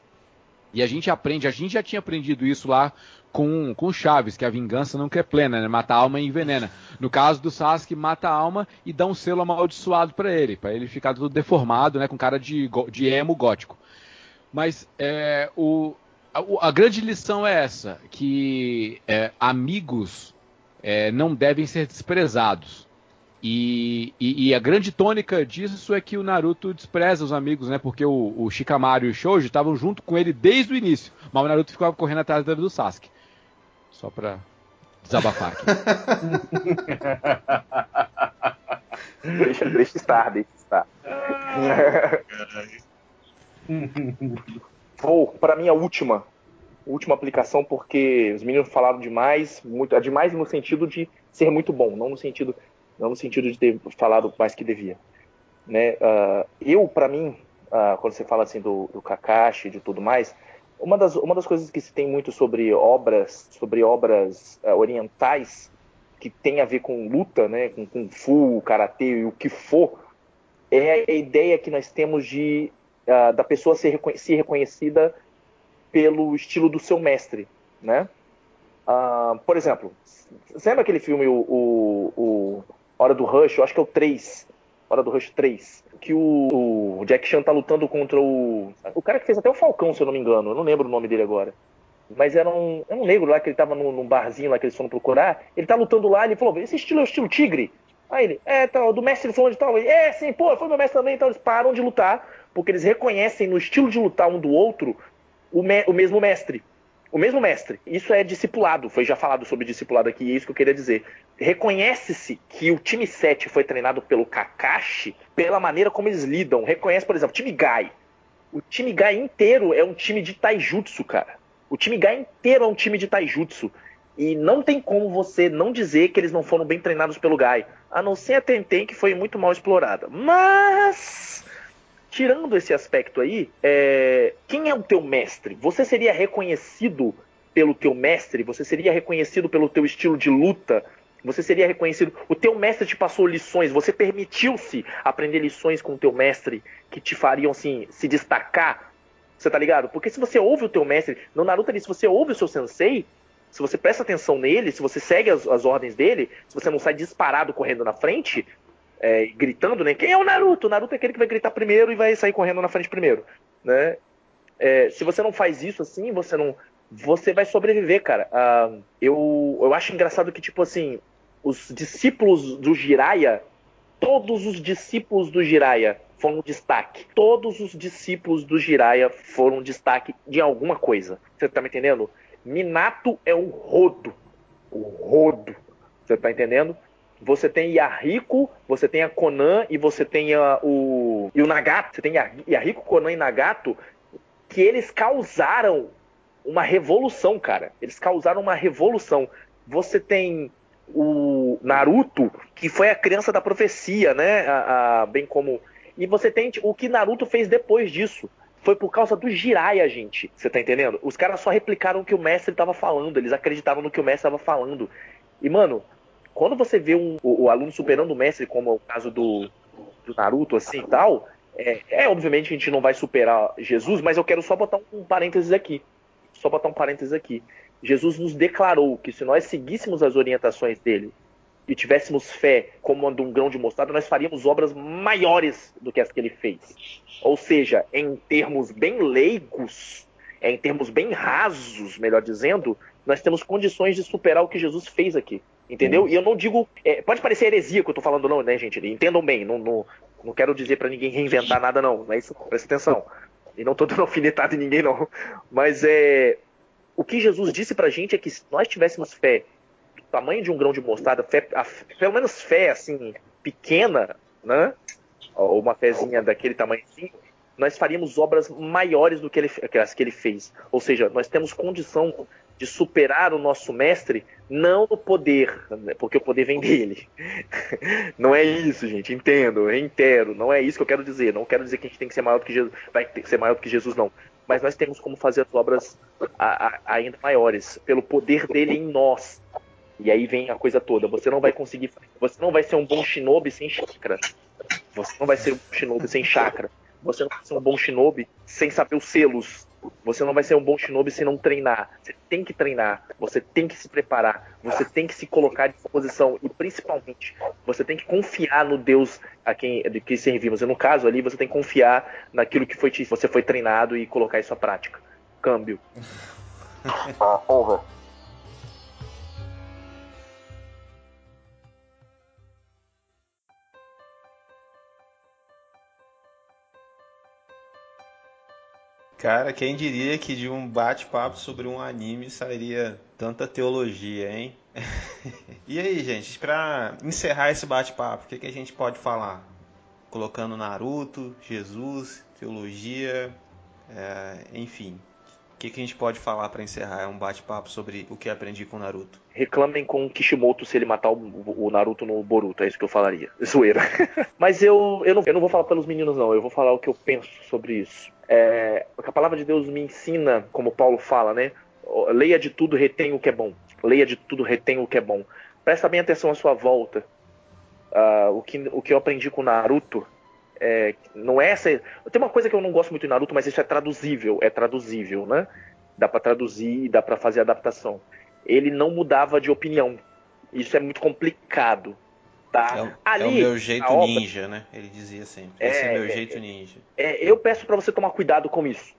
E a gente aprende, a gente já tinha aprendido isso lá com, com Chaves, que a vingança nunca é plena, né? Mata a alma e envenena. No caso do Sasuke, mata a alma e dá um selo amaldiçoado para ele, para ele ficar todo deformado, né? Com cara de, de emo gótico. Mas é, o, a, a grande lição é essa, que é, amigos é, não devem ser desprezados. E, e- e a grande tônica disso é que o Naruto despreza os amigos, né? Porque o, o Shikamaru e o Shoujo estavam junto com ele desde o início. Mas o Naruto ficava correndo atrás do Sasuke. Só pra desabafar aqui. deixa, deixa estar, deixa estar. Vou para minha última, última aplicação, porque os meninos falaram demais, muito, demais no sentido de ser muito bom, não no sentido, não no sentido de ter falado mais que devia. Né? Ah, eu, para mim, ah, quando você fala assim do, do Kakashi e de tudo mais, uma das, uma das coisas que se tem muito sobre obras, sobre obras ah, orientais que tem a ver com luta, né, com kung fu, karatê e o que for, é a ideia que nós temos de da pessoa ser, reconhe- ser reconhecida pelo estilo do seu mestre, né? Ah, por exemplo, você lembra aquele filme o, o, o Hora do Rush? Eu acho que é o 3, Hora do Rush 3, que o, o Jack Chan tá lutando contra o o cara que fez até o Falcão, se eu não me engano, eu não lembro o nome dele agora. Mas era um, era um negro lá que ele tava num, num barzinho lá que eles foram procurar. Ele tá lutando lá, ele falou: Esse estilo é o estilo tigre? Aí ele, é, tal, do mestre fulano de tal. Ele, é, sim, pô, foi meu mestre também. Então eles param de lutar, porque eles reconhecem no estilo de lutar um do outro o, me- o mesmo mestre. O mesmo mestre. Isso é discipulado, foi já falado sobre discipulado aqui, e é isso que eu queria dizer. Reconhece-se que o time 7 foi treinado pelo Kakashi pela maneira como eles lidam. Reconhece, por exemplo, o time Gai. O time Gai inteiro é um time de taijutsu, cara. O time Gai inteiro é um time de taijutsu. E não tem como você não dizer que eles não foram bem treinados pelo Gai. A não ser a Tenten, que foi muito mal explorada. Mas, tirando esse aspecto aí, é, quem é o teu mestre? Você seria reconhecido pelo teu mestre? Você seria reconhecido pelo teu estilo de luta? Você seria reconhecido? O teu mestre te passou lições? Você permitiu-se aprender lições com o teu mestre que te fariam assim, se destacar? Você tá ligado? Porque se você ouve o teu mestre, no Naruto ali, se você ouve o seu sensei, se você presta atenção nele, se você segue as, as ordens dele, se você não sai disparado correndo na frente, é, gritando, né? Quem é o Naruto? O Naruto é aquele que vai gritar primeiro e vai sair correndo na frente primeiro, né? É, se você não faz isso assim, você não, você vai sobreviver, cara. Ah, eu, eu acho engraçado que tipo assim, os discípulos do Jiraiya todos os discípulos do Jiraya foram um destaque. Todos os discípulos do Jiraya foram um destaque de alguma coisa. Você tá me entendendo? Minato é um rodo. O rodo. Você tá entendendo? Você tem Yahiko, você tem a Conan e você tem a, o. E o Nagato. Você tem Yahiko, Conan e Nagato, que eles causaram uma revolução, cara. Eles causaram uma revolução. Você tem o Naruto, que foi a criança da profecia, né? A, a, bem como. E você tem o que Naruto fez depois disso. Foi por causa do Jiraiya, gente. Você tá entendendo? Os caras só replicaram o que o mestre tava falando. Eles acreditavam no que o mestre tava falando. E, mano, quando você vê um, o, o, aluno superando o mestre, como é o caso do, do Naruto, assim e tal, é, é, obviamente que a gente não vai superar Jesus, mas eu quero só botar um parênteses aqui. Só botar um parênteses aqui. Jesus nos declarou que se nós seguíssemos as orientações dele e tivéssemos fé como a de um grão de mostarda, nós faríamos obras maiores do que as que ele fez. Ou seja, em termos bem leigos, em termos bem rasos, melhor dizendo, nós temos condições de superar o que Jesus fez aqui. Entendeu? Hum. E eu não digo. É, pode parecer heresia que eu tô falando, não, né, gente? Entendam bem, não, não, não quero dizer para ninguém reinventar nada, não. Não é isso, presta atenção. E não tô dando alfinetada em ninguém, não. Mas é o que Jesus disse pra gente é que se nós tivéssemos fé do tamanho de um grão de mostarda, fé, a, pelo menos fé assim, pequena, né? Ou uma fezinha daquele tamanhozinho, nós faríamos obras maiores do que ele, as que ele fez. Ou seja, nós temos condição de superar o nosso mestre, não no poder, né? porque o poder vem dele. Não é isso, gente. Entendo, eu entendo. Não é isso que eu quero dizer. Não quero dizer que a gente tem que ser maior do que Jesus. Vai ter que ser maior do que Jesus, não mas nós temos como fazer as obras a, a, ainda maiores, pelo poder dele em nós. E aí vem a coisa toda. Você não vai conseguir. Você não vai ser um bom shinobi sem chakra. Você não vai ser um shinobi sem chakra. Você não vai ser um bom shinobi sem saber os selos. Você não vai ser um bom shinobi se não treinar. Você tem que treinar, você tem que se preparar, você tem que se colocar à disposição e principalmente você tem que confiar no Deus a quem de que servimos. E no caso ali você tem que confiar naquilo que foi te, você foi treinado e colocar isso à prática. Câmbio. ah, honra. Cara, quem diria que de um bate-papo sobre um anime sairia tanta teologia, hein? e aí, gente, pra encerrar esse bate-papo, o que, que a gente pode falar? Colocando Naruto, Jesus, teologia, é, enfim. O que, que a gente pode falar para encerrar? É um bate-papo sobre o que aprendi com Naruto. Reclamem com o Kishimoto se ele matar o, o Naruto no Boruto, é isso que eu falaria. Zoeira. Mas eu, eu, não, eu não vou falar pelos meninos, não. Eu vou falar o que eu penso sobre isso. É, a palavra de Deus me ensina, como Paulo fala, né? Leia de tudo, retém o que é bom. Leia de tudo, retém o que é bom. Presta bem atenção à sua volta. Uh, o, que, o que eu aprendi com Naruto é, não é essa. Tem uma coisa que eu não gosto muito em Naruto, mas isso é traduzível, é traduzível, né? Dá para traduzir, dá para fazer adaptação. Ele não mudava de opinião. Isso é muito complicado. Tá? É, o, Ali, é o meu jeito obra, ninja, né? Ele dizia sempre. É, Esse é meu jeito ninja. É, eu peço para você tomar cuidado com isso.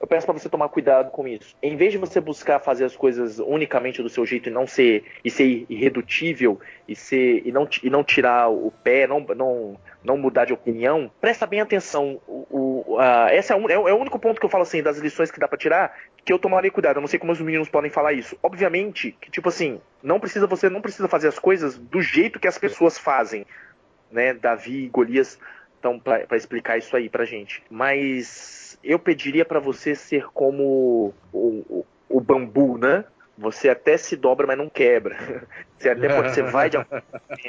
Eu peço para você tomar cuidado com isso. Em vez de você buscar fazer as coisas unicamente do seu jeito e não ser e ser irredutível e ser e não, e não tirar o pé, não, não não mudar de opinião, presta bem atenção. O, o, a, esse é, um, é, é, o único ponto que eu falo assim das lições que dá para tirar, que eu tomaria cuidado. Eu não sei como os meninos podem falar isso. Obviamente que tipo assim, não precisa você não precisa fazer as coisas do jeito que as pessoas fazem, né? Davi e Golias estão para explicar isso aí pra gente. Mas eu pediria para você ser como o, o, o bambu, né? Você até se dobra, mas não quebra. Você até pode, você vai de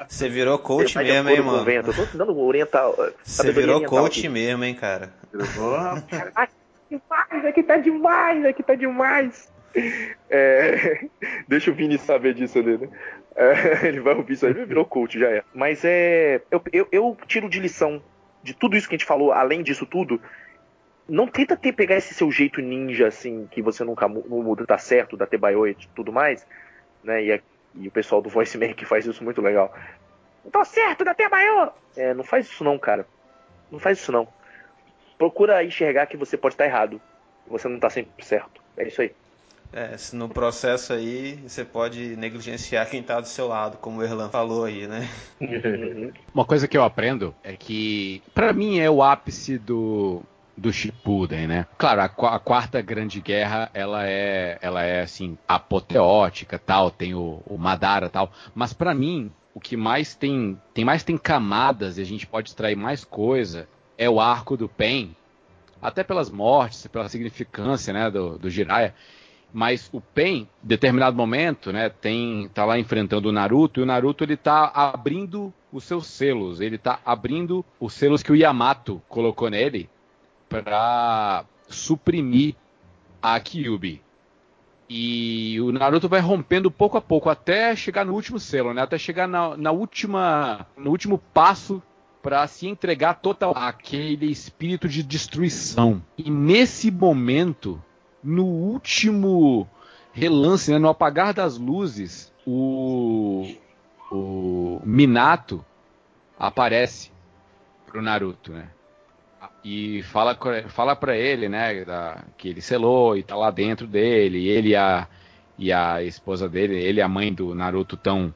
Você virou coach mesmo, hein, mano? Eu tô dando oriental. Você virou coach aqui. mesmo, hein, cara? Demais, aqui tá demais, aqui tá demais. É, deixa o Vini saber disso ali, né? É, ele vai ouvir isso aí, virou coach, já é. Mas é. Eu, eu, eu, tiro de lição de tudo isso que a gente falou, além disso tudo, não tenta ter, pegar esse seu jeito ninja, assim, que você nunca muda, tá certo, da Tebaio e tudo mais, né? E, a, e o pessoal do Voice que faz isso muito legal. Tô certo, da Tebaio! É, não faz isso não, cara. Não faz isso não. Procura enxergar que você pode estar errado. Você não tá sempre certo. É isso aí. É, se no processo aí você pode negligenciar quem tá do seu lado, como o Erlan falou aí, né? Uma coisa que eu aprendo é que, pra mim, é o ápice do, do Shippuden, né? Claro, a, a quarta grande guerra, ela é, ela é assim apoteótica, tal, tem o, o Madara, tal, mas pra mim, o que mais tem, tem mais tem camadas e a gente pode extrair mais coisa é o arco do Pen, até pelas mortes, pela significância, né, do, do Jiraiya. Mas o Pen, em determinado momento, né, tem tá lá enfrentando o Naruto e o Naruto ele tá abrindo os seus selos, ele tá abrindo os selos que o Yamato colocou nele para suprimir a Kyubi. E o Naruto vai rompendo pouco a pouco até chegar no último selo, né? Até chegar na, na última, no último passo para se entregar total àquele espírito de destruição. E nesse momento, no último relance, né, no apagar das luzes, o, o Minato aparece pro Naruto, né? E fala, fala pra ele, né, da- que ele selou e tá lá dentro dele, ele e a, e a esposa dele, ele e a mãe do Naruto tão,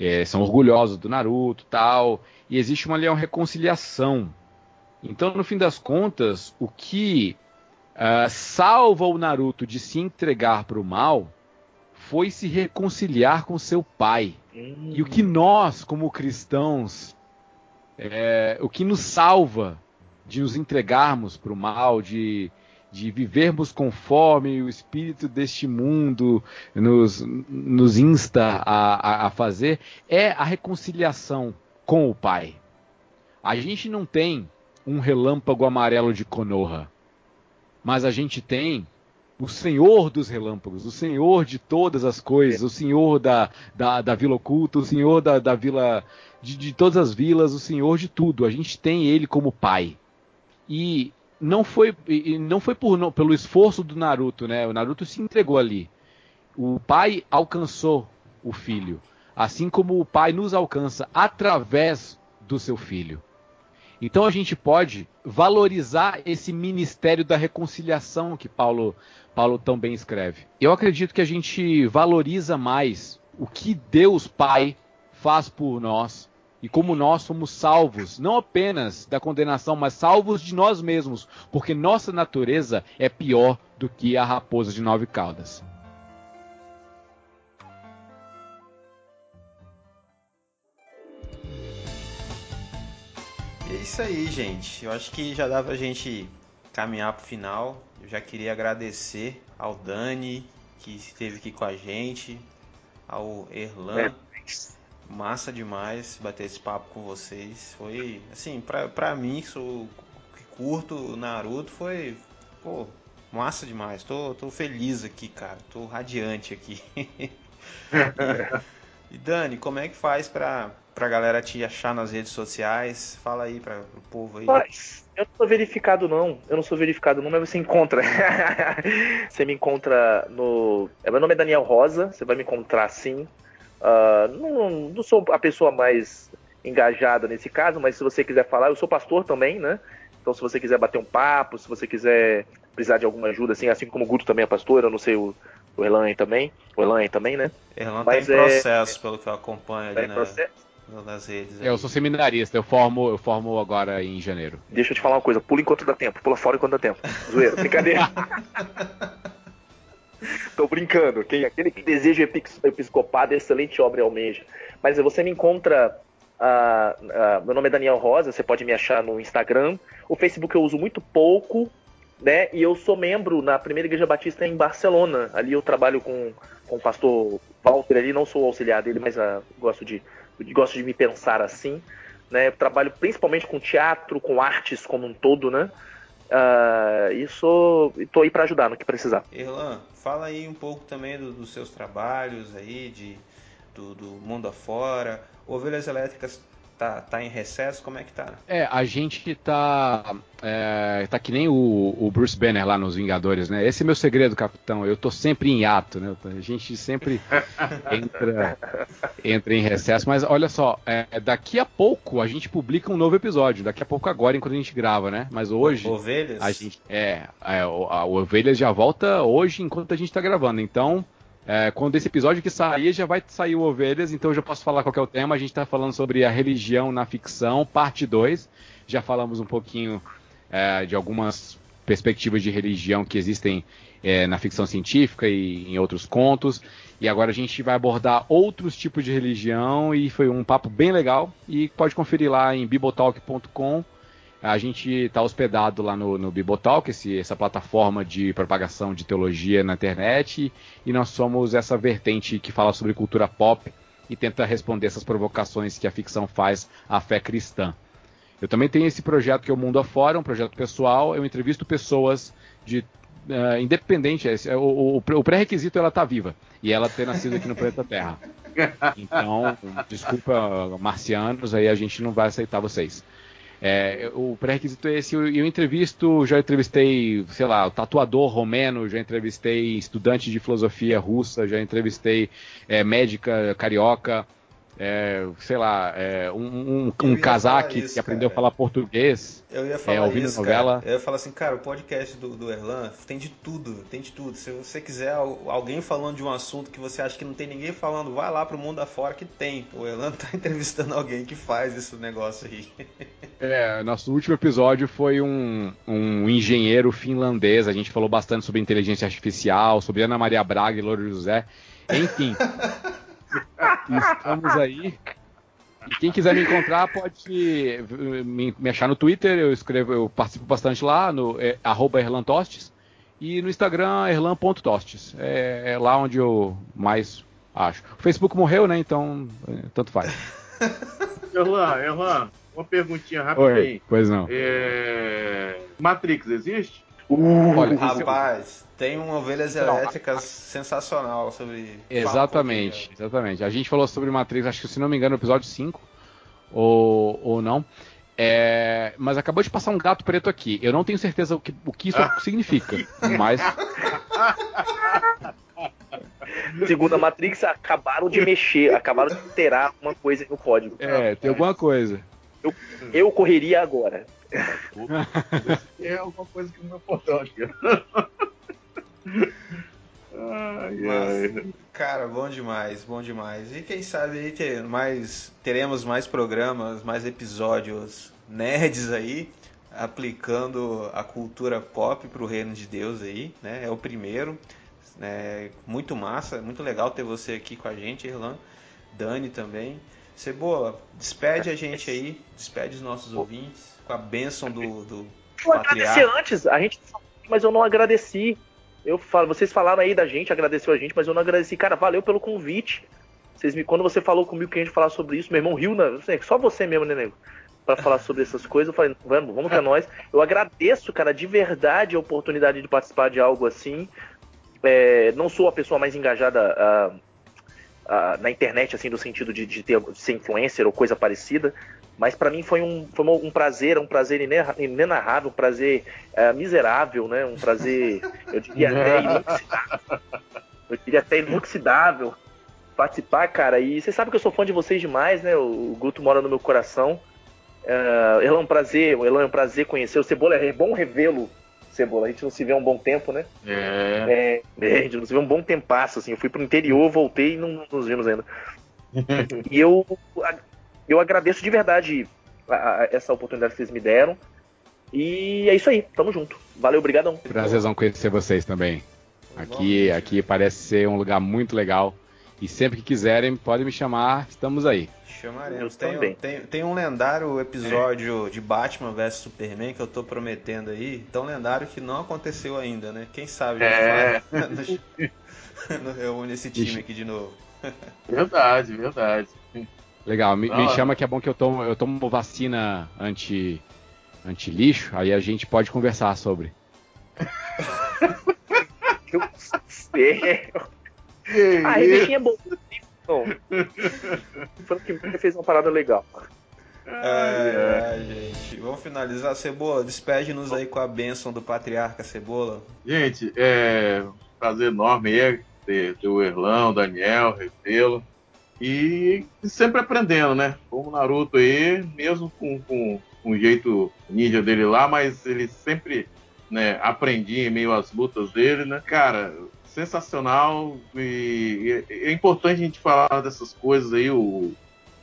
eh, são orgulhosos do Naruto tal, e existe uma, ali uma reconciliação. Então, no fim das contas, o que ah, salva o Naruto de se entregar pro mal foi se reconciliar com seu pai. E o que nós, como cristãos, é, o que nos salva de nos entregarmos para o mal, de, de vivermos conforme o espírito deste mundo nos, nos insta a, a, a fazer, é a reconciliação com o Pai. A gente não tem um relâmpago amarelo de Konoha, mas a gente tem o Senhor dos relâmpagos, o Senhor de todas as coisas, o Senhor da, da, da Vila Oculta, o Senhor da, da Vila. De, de todas as vilas, o Senhor de tudo. A gente tem ele como pai. E não foi, e não foi por, pelo esforço do Naruto, né? O Naruto se entregou ali. O pai alcançou o filho, assim como o pai nos alcança através do seu filho. Então a gente pode valorizar esse ministério da reconciliação que Paulo, Paulo tão bem escreve. Eu acredito que a gente valoriza mais o que Deus Pai faz por nós e como nós somos salvos, não apenas da condenação, mas salvos de nós mesmos, porque nossa natureza é pior do que a raposa de nove caudas. E é isso aí, gente. Eu acho que já dá pra gente caminhar pro final. Eu já queria agradecer ao Dani, que esteve aqui com a gente, ao Erlan. Massa demais bater esse papo com vocês. Foi, assim, pra, pra mim, que sou que curto o Naruto, foi, pô, massa demais. Tô, tô feliz aqui, cara. Tô radiante aqui. e, Dani, como é que faz pra, pra galera te achar nas redes sociais? Fala aí pra, pro povo aí. Mas eu não sou verificado, não. Eu não sou verificado, não, mas você encontra. você me encontra no. Meu nome é Daniel Rosa, você vai me encontrar sim. Uh, não, não sou a pessoa mais engajada nesse caso, mas se você quiser falar, eu sou pastor também, né? Então, se você quiser bater um papo, se você quiser precisar de alguma ajuda, assim, assim como o Guto também é pastor, eu não sei o, o Erlan também, o Erlan também, né? Erlan Mas tá em é- processo, pelo que eu acompanho Tá ali em na- processo? nas redes. Eu sou seminarista, eu formo, eu formo agora em janeiro. Deixa eu te falar uma coisa, pula enquanto dá tempo, pula fora enquanto dá tempo. Zoeira, brincadeira. Tô brincando. Quem, aquele que deseja episcopado, excelente obra almeja. Mas você me encontra. ah, ah, meu nome é Daniel Rosa, você pode me achar no Instagram. O Facebook eu uso muito pouco, né? E eu sou membro na primeira igreja batista em Barcelona. Ali eu trabalho com, com o pastor Walter ali, não sou auxiliar dele, mas ah, gosto, de, gosto de me pensar assim. Né? Eu trabalho principalmente com teatro, com artes como um todo, né? Ah, e sou, e tô aí para ajudar no que precisar. Erlan, fala aí um pouco também do- dos seus trabalhos aí, de, do, do mundo afora. Ovelhas Elétricas Tá, tá em recesso? Como é que tá? É, a gente tá. É, tá que nem o, o, Bruce Banner lá nos Vingadores, né? Esse é meu segredo, capitão. Eu tô sempre em ato, né? A gente sempre entra, entra em recesso. Mas olha só, é, daqui a pouco a gente publica um novo episódio. Daqui a pouco agora, enquanto a gente grava, né? Mas hoje. Ovelhas? A gente. É, é a Ovelhas já volta hoje enquanto a gente tá gravando. Então. É, quando esse episódio que sair, já vai sair o Ovelhas, então eu já posso falar qual é o tema. A gente está falando sobre a religião na ficção, parte 2. Já falamos um pouquinho é, de algumas perspectivas de religião que existem é, na ficção científica e em outros contos. E agora a gente vai abordar outros tipos de religião e foi um papo bem legal. E pode conferir lá em bibotalk.com a gente está hospedado lá no, no Bibotalk, esse, essa plataforma de propagação de teologia na internet, e nós somos essa vertente que fala sobre cultura pop e tenta responder essas provocações que a ficção faz à fé cristã. Eu também tenho esse projeto que é o Mundo Afora, um projeto pessoal. Eu entrevisto pessoas de uh, independente. O, o, o pré-requisito é ela estar tá viva e ela ter nascido aqui no planeta Terra. Então, desculpa, marcianos, aí a gente não vai aceitar vocês. É, o pré-requisito é esse. Eu, entrevisto, já entrevistei, sei lá, o tatuador romeno, já entrevistei estudante de filosofia russa, já entrevistei é, médica carioca, é, sei lá, é, um, um, um casaque que aprendeu cara. a falar português. Eu ia falar é, ouvindo isso, novela. Cara. Eu ia falar assim, cara, o podcast do, do Erlan tem de tudo, tem de tudo. Se você quiser alguém falando de um assunto que você acha que não tem ninguém falando, vai lá pro mundo afora que tem. O Erlan tá entrevistando alguém que faz esse negócio aí. É, nosso último episódio foi um, um engenheiro finlandês. A gente falou bastante sobre inteligência artificial, sobre Ana Maria Braga e Louro José. Enfim. Estamos aí. E quem quiser me encontrar pode me, me, achar no Twitter, eu escrevo, eu participo bastante lá, no é, erlantostes, e no Instagram erlan.tostes. É, é lá onde eu mais acho. O Facebook morreu, né? Então, é, tanto faz. Erlan, Erlan, uma perguntinha rapidinho. Oi, pois não. É... Matrix existe? Uh, Olha, rapaz, tem um Ovelhas Elétricas sensacional sobre. Exatamente, exatamente. A gente falou sobre Matrix, acho que se não me engano, no episódio 5, ou, ou não. É, mas acabou de passar um gato preto aqui. Eu não tenho certeza o que, o que isso significa, mas. Segundo a Matrix, acabaram de mexer, acabaram de alterar uma coisa no código. É, tem alguma coisa. Eu, eu correria agora. é alguma coisa que não é importante. Ai, Mas, ai. Cara, bom demais, bom demais. E quem sabe aí ter mais, teremos mais programas, mais episódios nerds aí, aplicando a cultura pop para o reino de Deus aí, né? É o primeiro. É muito massa, muito legal ter você aqui com a gente, Irlan. Dani também. Cebola, despede a gente aí, despede os nossos ouvintes com a bênção do, do eu agradecer antes, a gente mas eu não agradeci. Eu falo, vocês falaram aí da gente, agradeceu a gente, mas eu não agradeci. Cara, valeu pelo convite. Vocês me, quando você falou comigo que a gente falar sobre isso, meu irmão riu, na, só você mesmo, né, nego? Pra falar sobre essas coisas, eu falei, vamos, vamos pra nós. Eu agradeço, cara, de verdade a oportunidade de participar de algo assim. É, não sou a pessoa mais engajada uh, uh, na internet, assim, no sentido de, de, ter, de ser influencer ou coisa parecida, mas para mim foi um, foi um prazer, um prazer inenarrável, um prazer uh, miserável, né? Um prazer, eu diria até inoxidável. Eu diria até inoxidável participar, cara. E você sabe que eu sou fã de vocês demais, né? O, Guto mora no meu coração. Uh, Elan, é um prazer, Elan, é um prazer conhecer. O Cebola é bom revê-lo, Cebola. A gente não se vê há um bom tempo, né? É. é, é a gente não se vê há um bom tempasso, assim. Eu fui pro interior, voltei e não, não nos vimos ainda. e eu eu agradeço de verdade a, a, essa oportunidade que vocês me deram. E é isso aí, tamo junto. Valeu, obrigadão. Prazerzão conhecer vocês também. Aqui, aqui parece ser um lugar muito legal. E sempre que quiserem, podem me chamar, estamos aí. Chamaremos. Tem, tem, tem, um lendário episódio é. de Batman vs Superman que eu tô prometendo aí. Tão lendário que não aconteceu ainda, né? Quem sabe é. reúne esse time aqui de novo. Verdade, verdade. Legal, me, me, chama que é bom que eu tomo, eu tomo vacina anti, anti lixo, aí a gente pode conversar sobre. A revistinha é boa. Foi que fez uma parada legal. É, é, gente. Vamos finalizar. Cebola, despede-nos aí com a bênção do patriarca Cebola. Gente, é um prazer enorme aí ter, ter o Erlão, o Daniel, Revelo. E sempre aprendendo, né? Como o Naruto aí, mesmo com, com, com o jeito ninja dele lá, mas ele sempre né, aprendia em meio às lutas dele, né? Cara, sensacional e, e é importante a gente falar dessas coisas aí. O,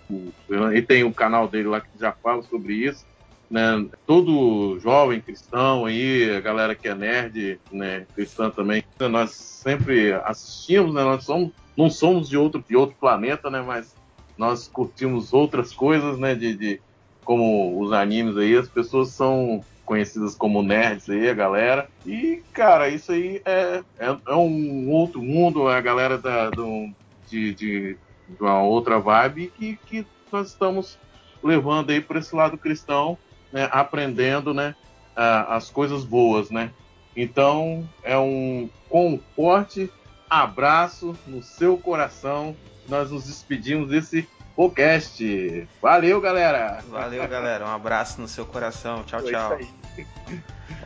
o, ele tem o canal dele lá que já fala sobre isso. Né? Todo jovem cristão aí, a galera que é nerd, né, cristã também, nós sempre assistimos, né? Nós somos, não somos de outro, de outro planeta, né? Mas nós curtimos outras coisas, né? De, de como os animes aí, as pessoas são conhecidas como nerds aí, a galera. E, cara, isso aí é, é, é um outro mundo, é a galera da, do, de, de, de, uma outra vibe que, que nós estamos levando aí para esse lado cristão, né, aprendendo, né, as coisas boas, né. Então, é um com um forte abraço no seu coração. Nós nos despedimos desse podcast. Valeu, galera. Valeu, galera. Um abraço no seu coração. Tchau, Foi tchau. isso aí.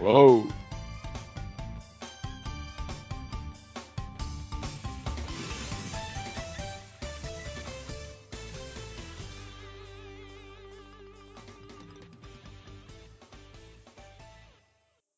Uou!